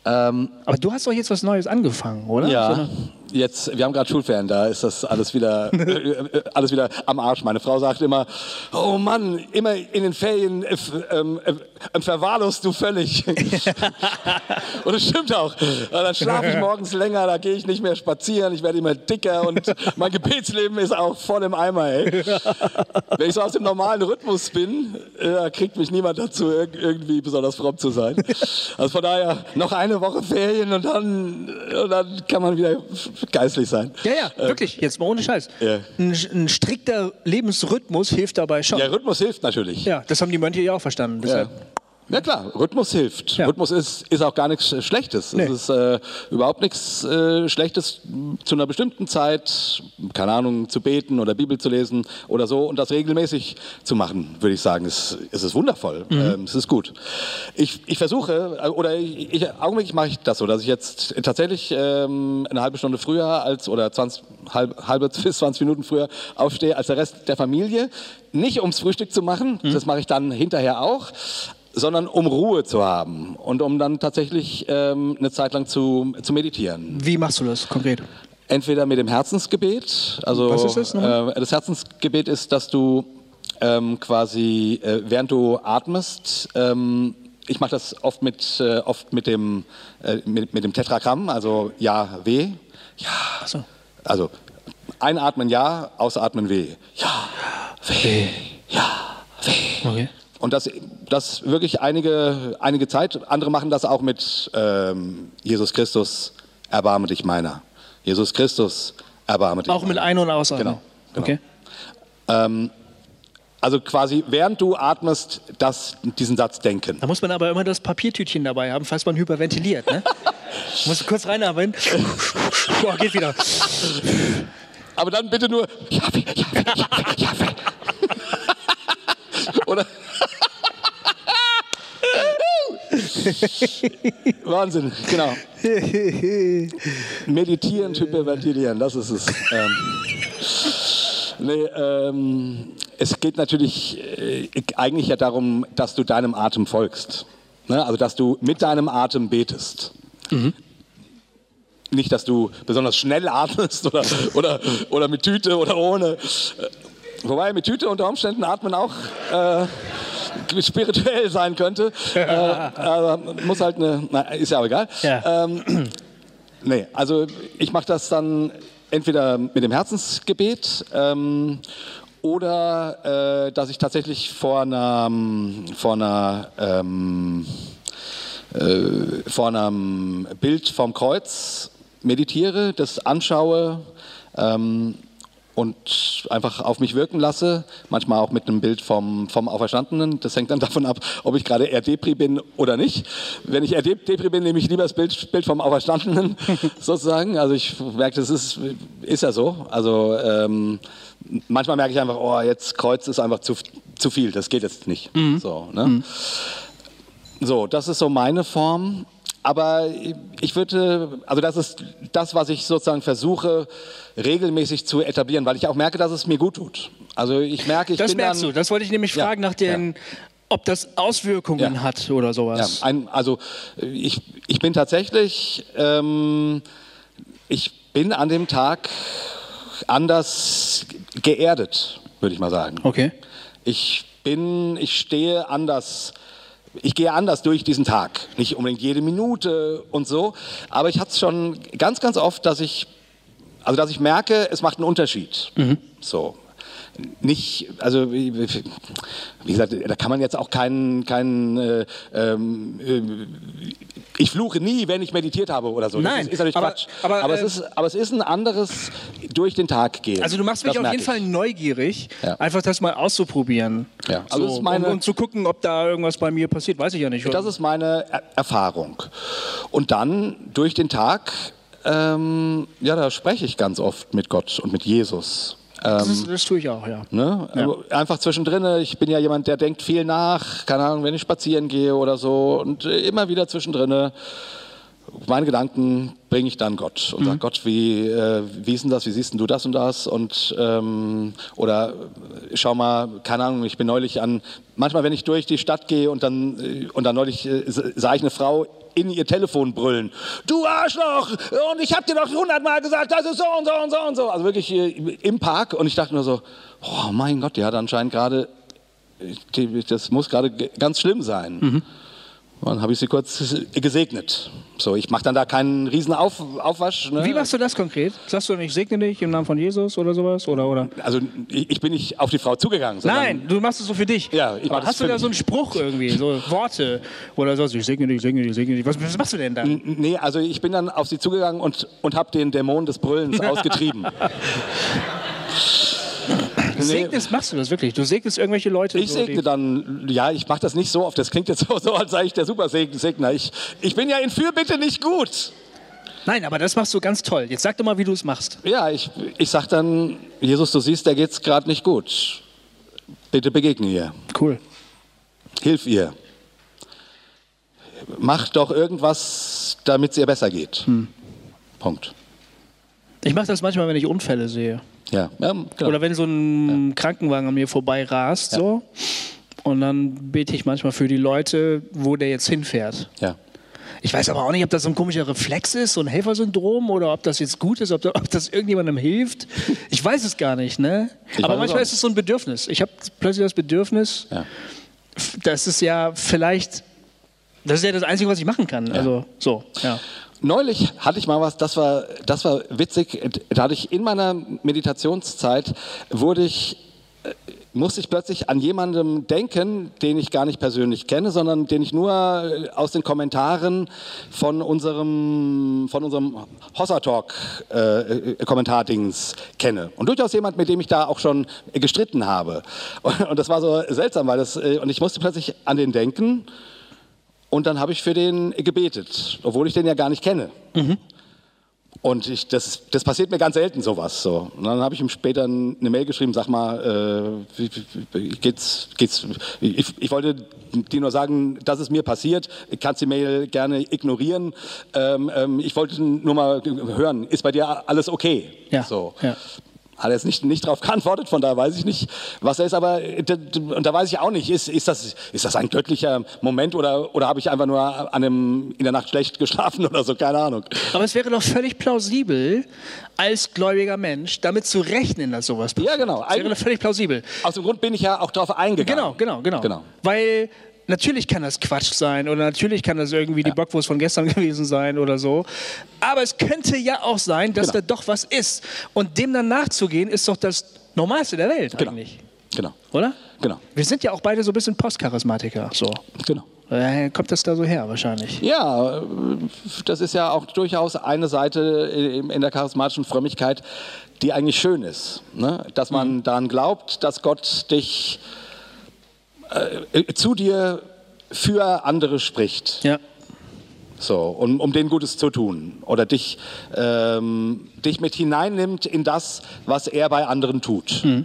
Ähm, Aber du hast doch jetzt was Neues angefangen, oder? ja, jetzt, wir haben gerade Schulferien, da ist das alles wieder, [laughs] äh, alles wieder am Arsch. Meine Frau sagt immer, oh Mann, immer in den Ferien äh, ähm, äh, verwahrlost du völlig. [laughs] und es stimmt auch. Dann schlafe ich morgens länger, da gehe ich nicht mehr spazieren, ich werde immer dicker und [laughs] mein Gebetsleben ist auch voll im Eimer. Ey. Wenn ich so aus dem normalen Rhythmus bin, äh, kriegt mich niemand dazu, irg- irgendwie besonders fromm zu sein. Also von daher noch eine Woche Ferien und dann, und dann kann man wieder geistlich sein. Ja, ja, wirklich, jetzt mal ohne Scheiß. Ja. Ein, ein strikter Lebensrhythmus hilft dabei schon. Der Ja, Rhythmus hilft natürlich. das haben die Mönche ja auch verstanden. Ja. Deshalb. Ja klar, Rhythmus hilft. Ja. Rhythmus ist, ist auch gar nichts Schlechtes. Nee. Es ist äh, überhaupt nichts äh, Schlechtes zu einer bestimmten Zeit, keine Ahnung, zu beten oder Bibel zu lesen oder so und das regelmäßig zu machen, würde ich sagen. Es, es ist wundervoll. Ähm, es ist gut. Ich, ich versuche, äh, oder ich, ich, augenblicklich mache ich das so, dass ich jetzt tatsächlich ähm, eine halbe Stunde früher als oder 20, halb, halbe [laughs] bis 20 Minuten früher aufstehe als der Rest der Familie. Nicht ums Frühstück zu machen, das mache ich dann hinterher auch sondern um Ruhe zu haben und um dann tatsächlich ähm, eine Zeit lang zu, zu meditieren. Wie machst du das konkret? Entweder mit dem Herzensgebet, also Was ist das? Äh, das Herzensgebet ist, dass du ähm, quasi, äh, während du atmest, ähm, ich mache das oft mit, äh, oft mit dem, äh, mit, mit dem Tetragramm, also Ja, Weh. Ja, Achso. also einatmen Ja, ausatmen Weh. Ja, Weh, ja, Weh. Okay. Und das, das wirklich einige, einige Zeit. Andere machen das auch mit ähm, Jesus Christus, erbarme dich meiner. Jesus Christus, erbarme dich Auch mit meiner. Ein- und Ausatmen? Genau, genau. Okay. Also quasi, während du atmest, das, diesen Satz denken. Da muss man aber immer das Papiertütchen dabei haben, falls man hyperventiliert. Ne? [laughs] Musst du kurz reinarbeiten. Boah, geht wieder. Aber dann bitte nur, ja, ja, ja, ja, weh. [laughs] Oder? [laughs] Wahnsinn, genau. [laughs] Meditieren, hyperventilieren, das ist es. Ähm, nee, ähm, es geht natürlich äh, eigentlich ja darum, dass du deinem Atem folgst. Ne? Also, dass du mit deinem Atem betest. Nicht, dass du besonders schnell atmest oder, oder, oder mit Tüte oder ohne. Wobei mit Tüte unter Umständen atmen auch äh, [laughs] spirituell sein könnte. [laughs] äh, aber muss halt eine, na, ist ja auch egal. Ja. Ähm, [clears throat] nee, also ich mache das dann entweder mit dem Herzensgebet ähm, oder äh, dass ich tatsächlich vor einer, vor einer ähm, äh, vor einem Bild vom Kreuz meditiere, das anschaue ähm, und einfach auf mich wirken lasse. Manchmal auch mit einem Bild vom, vom Auferstandenen. Das hängt dann davon ab, ob ich gerade eher Depri bin oder nicht. Wenn ich eher Dep- Depri bin, nehme ich lieber das Bild, Bild vom Auferstandenen [laughs] sozusagen. Also ich merke, das ist, ist ja so. Also ähm, manchmal merke ich einfach, oh, jetzt Kreuz ist einfach zu, zu viel. Das geht jetzt nicht. So, ne? So, das ist so meine Form. Aber ich würde, also das ist das, was ich sozusagen versuche, regelmäßig zu etablieren, weil ich auch merke, dass es mir gut tut. Also ich merke, ich Das bin merkst dann, du. Das wollte ich nämlich Ja, fragen nach den, ob das Auswirkungen Ja. hat oder Ja, sowas. ein, also ich, ich bin tatsächlich, ähm, ich bin an dem Tag anders geerdet, würde ich mal sagen. Okay. Ich bin, ich stehe anders, ich gehe anders durch diesen Tag. Nicht unbedingt jede Minute und so, aber ich hatte es schon ganz, ganz oft, dass ich, also dass ich merke, es macht einen Unterschied. So. Nicht, also wie, gesagt, da kann man jetzt auch keinen, keinen äh, ähm, äh, ich fluche nie, wenn ich meditiert habe oder so. Nein, das ist, ist natürlich aber- Quatsch. aber, Aber, äh, es ist, aber es ist ein anderes durch den Tag gehen. Also du machst Das mich auf jeden Fall ich. neugierig, Ja. einfach das mal auszuprobieren. Ja, also so, meine- und, und zu gucken, ob da irgendwas bei mir passiert, weiß ich ja nicht. Das ist meine er Erfahrung. Und dann durch den Tag, ähm, ja, da spreche ich ganz oft mit Gott und mit Jesus. Das, ist, das tue ich auch, ja. Ne? Also Einfach zwischendrin. Ich bin ja jemand, der denkt viel nach. Keine Ahnung, wenn ich spazieren gehe oder so. Und äh, immer wieder zwischendrin. Meine Gedanken bringe ich dann Gott und sage, Gott, wie, äh, wie ist denn das, wie siehst denn du das und das? Und, ähm, oder äh, schau mal, keine Ahnung, ich bin neulich an, manchmal wenn ich durch die Stadt gehe und dann, äh, und dann neulich äh, sah ich eine Frau in ihr Telefon brüllen. Du Arschloch! Und ich habe dir doch hundertmal gesagt, das ist so und so und so und so. Also wirklich äh, im Park. Und ich dachte nur so, oh mein Gott, die hat anscheinend gerade, das muss gerade ganz schlimm sein. Mhm. Dann habe ich sie kurz gesegnet. So, ich mache dann da keinen riesen Auf, Aufwasch. Ne? Wie machst du das konkret? Sagst du, ich segne dich im Namen von Jesus oder sowas? Oder, oder? Also ich, bin nicht auf die Frau zugegangen. Nein, du machst es so für dich. Ja, ich mach Hast du da so einen Spruch irgendwie, so Worte oder so? Ich segne dich, ich segne dich, ich segne dich. Was, was machst du denn dann? Nee, also ich bin dann auf sie zugegangen und, und habe den Dämon des Brüllens [laughs] ausgetrieben. Segnest, machst du das wirklich? Du segnest irgendwelche Leute? Ich so, segne dann, ja, ich mache das nicht so oft. Das klingt jetzt [laughs] so, so als sei ich der Supersegner. Ich, ich bin ja in Fürbitte nicht gut. Nein, aber das machst du ganz toll. Jetzt sag doch mal, wie du es machst. Ja, ich, ich sag dann, Jesus, du siehst, der geht's gerade nicht gut. Bitte begegne ihr. Cool. Hilf ihr. Mach doch irgendwas, damit es ihr besser geht. Hm. Punkt. Ich mache das manchmal, wenn ich Unfälle sehe. Ja, ja genau. Oder wenn so ein Krankenwagen an mir vorbei rast, so. Und dann bete ich manchmal für die Leute, wo der jetzt hinfährt. ja. Ich weiß aber auch nicht, ob das so ein komischer Reflex ist, so ein Helfersyndrom, oder ob das jetzt gut ist, ob das, ob das irgendjemandem hilft. Ich weiß es gar nicht, ne? Ich aber manchmal ist es so ein Bedürfnis. Ich habe plötzlich das Bedürfnis, Ja. das ist ja vielleicht, das ist ja das Einzige, was ich machen kann. Also so, ja. Neulich hatte ich mal was, das war, das war witzig. Da hatte ich in meiner Meditationszeit, wurde ich, äh, musste ich plötzlich an jemandem denken, den ich gar nicht persönlich kenne, sondern den ich nur äh, aus den Kommentaren von unserem, von unserem Hossa Talk äh, äh, Kommentardings kenne. Und durchaus jemand, mit dem ich da auch schon gestritten habe. Und, [laughs] und das war so seltsam, weil das, und ich musste plötzlich an den denken. Und dann habe ich für den gebetet, obwohl ich den ja gar nicht kenne. Und ich, das, das passiert mir ganz selten sowas. So. Und dann habe ich ihm später eine Mail geschrieben, sag mal, äh, wie, wie, geht's, geht's, ich, ich wollte dir nur sagen, das ist mir passiert. Du kannst die Mail gerne ignorieren. Ähm, ähm, ich wollte nur mal hören, ist bei dir alles okay? Ja, So. ja. Hat jetzt nicht, nicht darauf geantwortet, von daher weiß ich nicht, was er ist, aber und da weiß ich auch nicht, ist, ist, das, ist das ein göttlicher Moment oder, oder habe ich einfach nur an einem, in der Nacht schlecht geschlafen oder so, keine Ahnung. Aber es wäre doch völlig plausibel, als gläubiger Mensch damit zu rechnen, dass sowas passiert. Ja, genau. Das wäre doch völlig plausibel. Aus dem Grund bin ich ja auch darauf eingegangen. Genau, genau, genau. Genau. Weil natürlich kann das Quatsch sein oder natürlich kann das irgendwie die Bockwurst von gestern [laughs] gewesen sein oder so. Aber es könnte ja auch sein, dass Genau. da doch was ist. Und dem dann nachzugehen, ist doch das Normalste der Welt Genau. eigentlich. Genau. Oder? Genau. Wir sind ja auch beide so ein bisschen Postcharismatiker. So. Genau. Daher kommt das da so her wahrscheinlich. Ja, äh, das ist ja auch durchaus eine Seite in in der charismatischen Frömmigkeit, die eigentlich schön ist. Ne? Dass man Mhm. daran glaubt, dass Gott dich äh, zu dir für andere spricht. Ja. So, um, um denen Gutes zu tun. Oder dich, ähm, dich mit hineinnimmt in das, was er bei anderen tut. Mhm.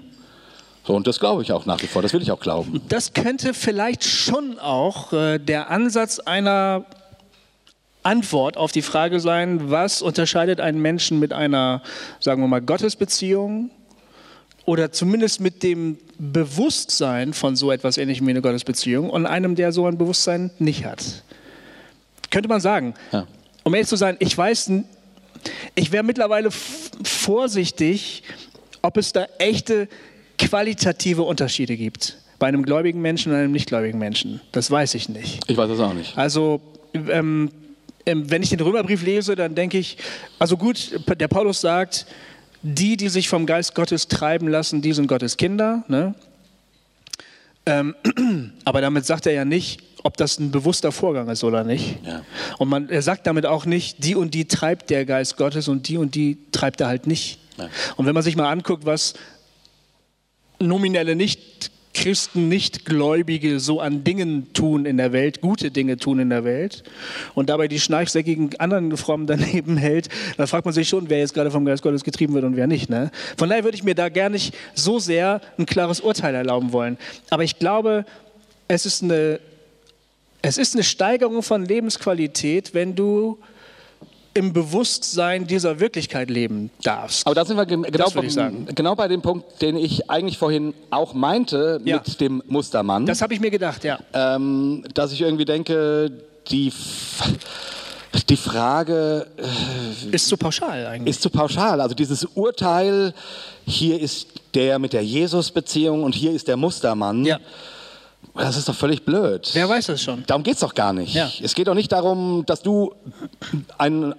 So, und das glaube ich auch nach wie vor. Das will ich auch glauben. Das könnte vielleicht schon auch äh, der Ansatz einer Antwort auf die Frage sein, was unterscheidet einen Menschen mit einer, sagen wir mal, Gottesbeziehung oder zumindest mit dem Bewusstsein von so etwas Ähnlichem wie eine Gottesbeziehung und einem, der so ein Bewusstsein nicht hat. Könnte man sagen. Ja. Um ehrlich zu sein, ich weiß, ich wäre mittlerweile vorsichtig, ob es da echte qualitative Unterschiede gibt. Bei einem gläubigen Menschen und einem nichtgläubigen Menschen. Das weiß ich nicht. Ich weiß das auch nicht. Also, ähm, ähm, wenn ich den Römerbrief lese, dann denke ich, also gut, der Paulus sagt, die, die sich vom Geist Gottes treiben lassen, die sind Gottes Kinder. Ne? Ähm, [clears throat] aber damit sagt er ja nicht, ob das ein bewusster Vorgang ist oder nicht. Ja. Und man, er sagt damit auch nicht, die und die treibt der Geist Gottes und die und die treibt er halt nicht. Nein. Und wenn man sich mal anguckt, was nominelle Nicht-Christen, Nicht-Gläubige so an Dingen tun in der Welt, gute Dinge tun in der Welt und dabei die schnarchsäckigen anderen Frommen daneben [laughs] hält, dann fragt man sich schon, wer jetzt gerade vom Geist Gottes getrieben wird und wer nicht. Ne? Von daher würde ich mir da gar nicht so sehr ein klares Urteil erlauben wollen. Aber ich glaube, es ist eine, es ist eine Steigerung von Lebensqualität, wenn du im Bewusstsein dieser Wirklichkeit leben darfst. Aber da sind wir gen- genau, sagen. genau bei dem Punkt, den ich eigentlich vorhin auch meinte Ja. mit dem Mustermann. Das habe ich mir gedacht, ja. ähm, dass ich irgendwie denke, die, die Frage Ist zu pauschal eigentlich. ist zu pauschal. Also dieses Urteil, hier ist der mit der Jesus-Beziehung und hier ist der Mustermann, Ja. Das ist doch völlig blöd. Wer weiß das schon? Darum geht es doch gar nicht. Ja. Es geht doch nicht darum, dass du ein,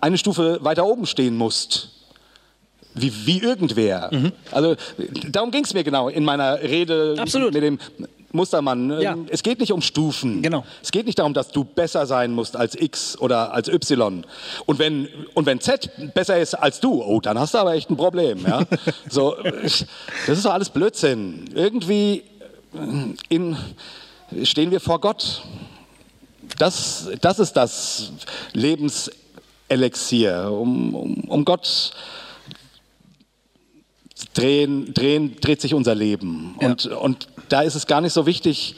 eine Stufe weiter oben stehen musst. Wie, wie irgendwer. Mhm. Also darum ging es mir genau in meiner Rede Absolut. mit dem Mustermann. Ja. Es geht nicht um Stufen. Genau. Es geht nicht darum, dass du besser sein musst als X oder als Y. Und wenn, und wenn Z besser ist als du, oh, dann hast du aber echt ein Problem. Ja? [laughs] so, das ist doch alles Blödsinn. Irgendwie in, stehen wir vor Gott. Das, das ist das Lebenselixier, um, um, um Gott drehen, drehen, dreht sich unser Leben. Ja. Und, und da ist es gar nicht so wichtig,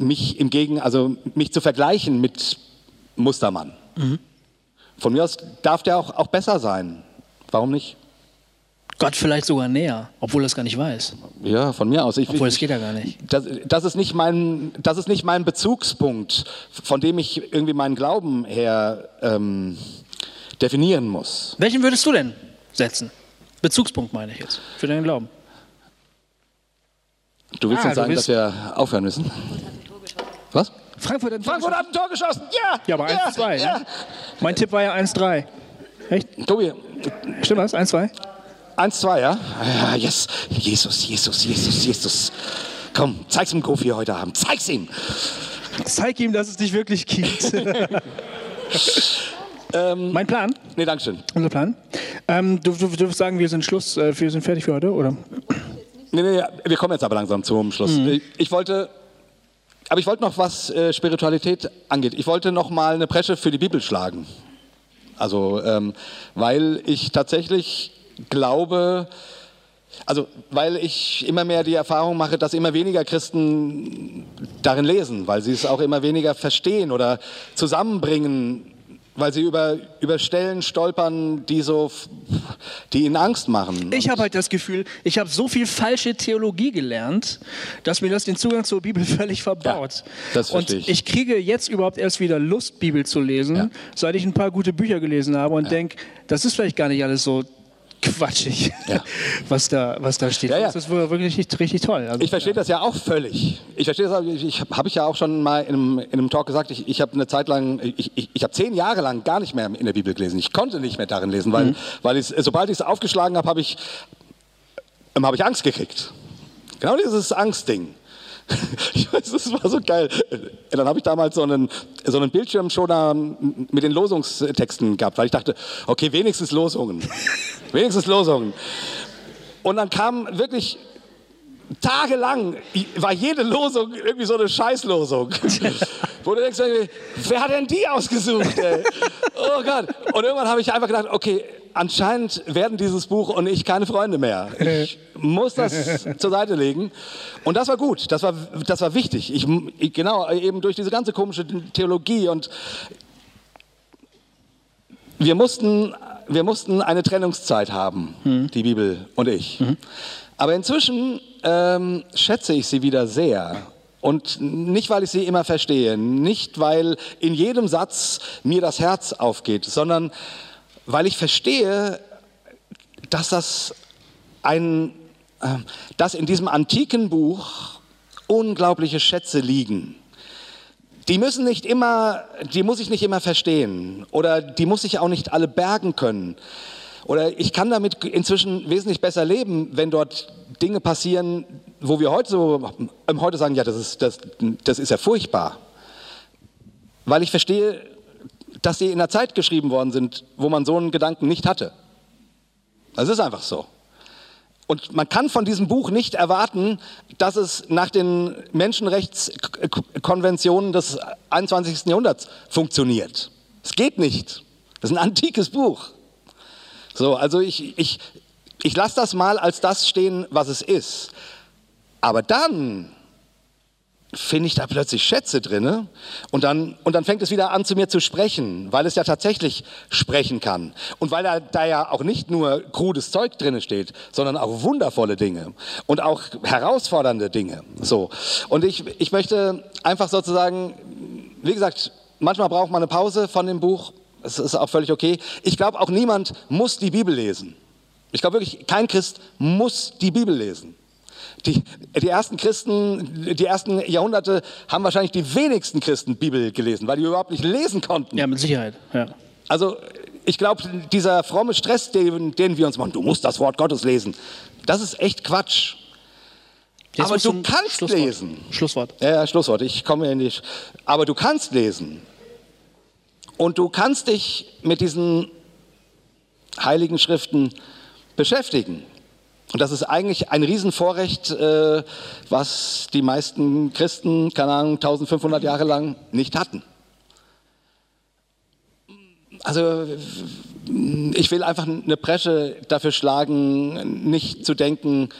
mich im Gegen, also mich zu vergleichen mit Mustermann. Von mir aus darf der auch, auch besser sein. Warum nicht? Gott vielleicht sogar näher, obwohl er es gar nicht weiß. Ja, von mir aus. Ich, Obwohl, das geht ja gar nicht. Das, das, ist nicht mein, das ist nicht mein Bezugspunkt, von dem ich irgendwie meinen Glauben her ähm, definieren muss. Welchen würdest du denn setzen? Bezugspunkt meine ich jetzt, für deinen Glauben. Du willst Ah, uns sagen, dass wir aufhören müssen? Was? Frankfurt hat, Frankfurt hat ein Tor geschossen! Ja! Ja, aber 1-2. Ja, Ne? Mein Tipp war ja 1-3. Echt? ja. Tobi, Stimmt das? 1-2? 1-2, ja? Ja, yes. Jesus, Jesus, Jesus, Jesus. Komm, zeig's dem Kofi heute Abend. Zeig's ihm! Zeig ihm, dass es dich wirklich gibt. [laughs] mein Plan? Nee, Dankeschön. Unser Plan? Ähm, du, du, du sagen, wir sind Schluss, äh, wir sind fertig für heute, oder? Nee, nee, wir kommen jetzt aber langsam zum Schluss. Ich, ich wollte, aber ich wollte noch, was äh, Spiritualität angeht, ich wollte noch mal eine Presche für die Bibel schlagen. Also, ähm, weil ich tatsächlich glaube, also, weil ich immer mehr die Erfahrung mache, dass immer weniger Christen darin lesen, weil sie es auch immer weniger verstehen oder zusammenbringen, weil sie über, über Stellen stolpern, die so, die ihnen Angst machen. Ich habe halt das Gefühl, ich habe so viel falsche Theologie gelernt, dass mir das den Zugang zur Bibel [laughs] völlig verbaut. Ja, das und verstehe ich. ich kriege jetzt überhaupt erst wieder Lust, Bibel zu lesen, Ja. seit ich ein paar gute Bücher gelesen habe und denke, das ist vielleicht gar nicht alles so quatschig, Ja. [laughs] was, da, was da steht. Ja, ja. Das ist wirklich richtig, richtig toll. Also, Ich verstehe das ja auch völlig. Ich verstehe das, ich, ich habe hab ich ja auch schon mal in einem, in einem Talk gesagt, ich, ich habe eine Zeit lang, ich, ich, ich habe zehn Jahre lang gar nicht mehr in der Bibel gelesen. Ich konnte nicht mehr darin lesen, weil, weil ich, sobald ich es aufgeschlagen habe, habe ich, ähm, habe ich Angst gekriegt. Genau dieses Angstding. [laughs] Ich weiß, das war so geil. Dann habe ich damals so einen, so einen Bildschirmschoner mit den Losungstexten gehabt, weil ich dachte, okay, wenigstens Losungen. [laughs] wenigstens Losungen. Und dann kam wirklich tagelang war jede Losung irgendwie so eine Scheißlosung. [laughs] Wo du denkst, wer hat denn die ausgesucht? Ey? Oh Gott. Und irgendwann habe ich einfach gedacht, okay, anscheinend werden dieses Buch und ich keine Freunde mehr. Ich muss das [laughs] zur Seite legen. Und das war gut, das war, das war wichtig. Ich, ich, genau, eben durch diese ganze komische Theologie und wir mussten, wir mussten eine Trennungszeit haben, die Bibel und ich. Aber inzwischen ähm, schätze ich sie wieder sehr. Und nicht, weil ich sie immer verstehe, nicht, weil in jedem Satz mir das Herz aufgeht, sondern weil ich verstehe, dass das ein, äh, dass in diesem antiken Buch unglaubliche Schätze liegen. Die müssen nicht immer, die muss ich nicht immer verstehen oder die muss ich auch nicht alle bergen können. Oder ich kann damit inzwischen wesentlich besser leben, wenn dort Dinge passieren, wo wir heute so, ähm, heute sagen, ja, das ist, das, das ist ja furchtbar. Weil ich verstehe, dass sie in einer Zeit geschrieben worden sind, wo man so einen Gedanken nicht hatte. Das ist einfach so. Und man kann von diesem Buch nicht erwarten, dass es nach den Menschenrechtskonventionen des 21. Jahrhunderts funktioniert. Es geht nicht. Das ist ein antikes Buch. So, also ich, ich, ich lasse das mal als das stehen, was es ist. Aber dann finde ich da plötzlich Schätze drinne und dann, und dann fängt es wieder an zu mir zu sprechen, weil es ja tatsächlich sprechen kann. Und weil da, da ja auch nicht nur krudes Zeug drinne steht, sondern auch wundervolle Dinge und auch herausfordernde Dinge. So. Und ich, ich möchte einfach sozusagen, wie gesagt, manchmal braucht man eine Pause von dem Buch. Es ist auch völlig okay. Ich glaube, auch niemand muss die Bibel lesen. Ich glaube wirklich, kein Christ muss die Bibel lesen. Die, die ersten Christen, die ersten Jahrhunderte haben wahrscheinlich die wenigsten Christen Bibel gelesen, weil die überhaupt nicht lesen konnten. Ja, mit Sicherheit. Ja. Also ich glaube, dieser fromme Stress, den, den wir uns machen, du musst das Wort Gottes lesen, das ist echt Quatsch. Jetzt aber du kannst Schlusswort. lesen. Schlusswort. Ja, ja, Schlusswort. Ich komme in die. Sch aber du kannst lesen. Und du kannst dich mit diesen heiligen Schriften beschäftigen. Und das ist eigentlich ein Riesenvorrecht, äh, was die meisten Christen, keine Ahnung, 1500 Jahre lang nicht hatten. Also ich will einfach eine Bresche dafür schlagen, nicht zu denken,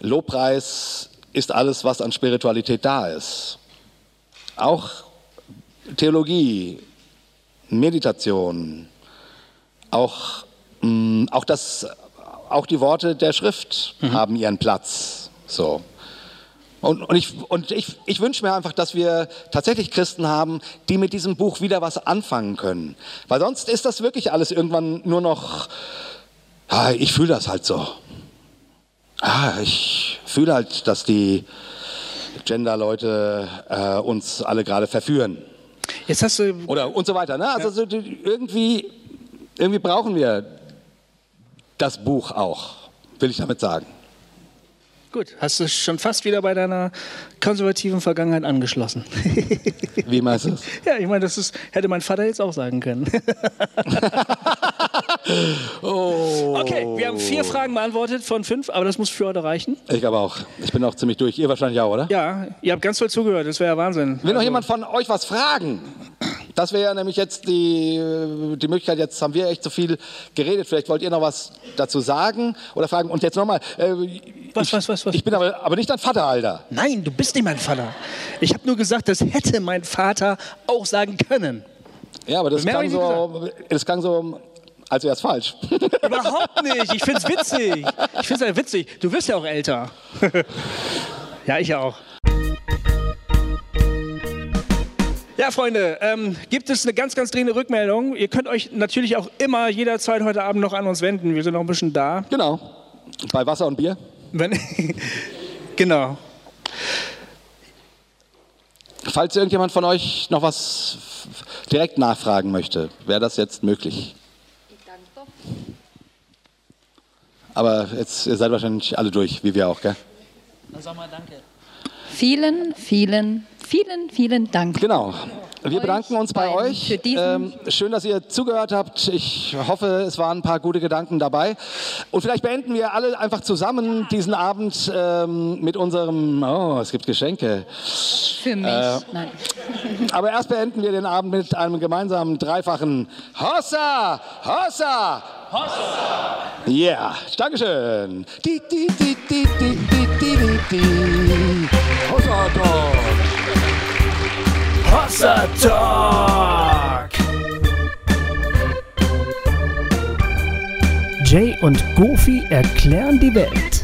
Lobpreis ist alles, was an Spiritualität da ist. Auch Theologie, Meditation, auch, mh, auch, das, auch die Worte der Schrift haben ihren Platz. So. Und, und, ich, und ich, ich wünsche mir einfach, dass wir tatsächlich Christen haben, die mit diesem Buch wieder was anfangen können. Weil sonst ist das wirklich alles irgendwann nur noch, ah, ich fühle das halt so. Ah, ich fühle halt, dass die Gender-Leute äh, uns alle gerade verführen. Jetzt hast du. Oder und so weiter. Ne? Also so, die- irgendwie, irgendwie brauchen wir das Buch auch, will ich damit sagen. Gut, hast du schon fast wieder bei deiner konservativen Vergangenheit angeschlossen. [laughs] Wie meinst du es? ja, ich meine, das ist, hätte mein Vater jetzt auch sagen können. [laughs] Okay, wir haben vier Fragen beantwortet von fünf, aber das muss für heute reichen. Ich glaube auch. Ich bin auch ziemlich durch. Ihr wahrscheinlich auch, oder? Ja, ihr habt ganz toll zugehört, das wäre ja Wahnsinn. Will noch jemand von euch was fragen? Das wäre ja nämlich jetzt die, die Möglichkeit, jetzt haben wir echt so viel geredet, vielleicht wollt ihr noch was dazu sagen oder fragen. Und jetzt nochmal, äh, Was, ich, was, was, was? ich bin aber, aber nicht dein Vater, Alter. Nein, du bist nicht mein Vater. Ich habe nur gesagt, das hätte mein Vater auch sagen können. Ja, aber das Mehr klang so, das klang so, als wäre es falsch. Überhaupt nicht. Ich find's witzig. Ich find's ja witzig. Du wirst ja auch älter. [laughs] ja, ich auch. Ja, Freunde, ähm, gibt es eine ganz, ganz dringende Rückmeldung. Ihr könnt euch natürlich auch immer jederzeit heute Abend noch an uns wenden. Wir sind noch ein bisschen da. genau. Bei Wasser und Bier. Wenn [laughs] genau. Falls irgendjemand von euch noch was direkt nachfragen möchte, wäre das jetzt möglich. Aber jetzt, ihr seid wahrscheinlich alle durch, wie wir auch, gell? Vielen, vielen, vielen, vielen Dank. Genau. Wir bedanken uns bei euch. Ähm, schön, dass ihr zugehört habt. Ich hoffe, es waren ein paar gute Gedanken dabei. Und vielleicht beenden wir alle einfach zusammen diesen Abend ähm, mit unserem. Oh, es gibt Geschenke. Für mich. Nein. [laughs] Aber erst beenden wir den Abend mit einem gemeinsamen dreifachen Hossa! Hossa! Hossa! Yeah, Dankeschön. Di, di, di, di, di, di, di, di, di. Hossa Talk. Hossa Talk. Jay und Goofy erklären die Welt.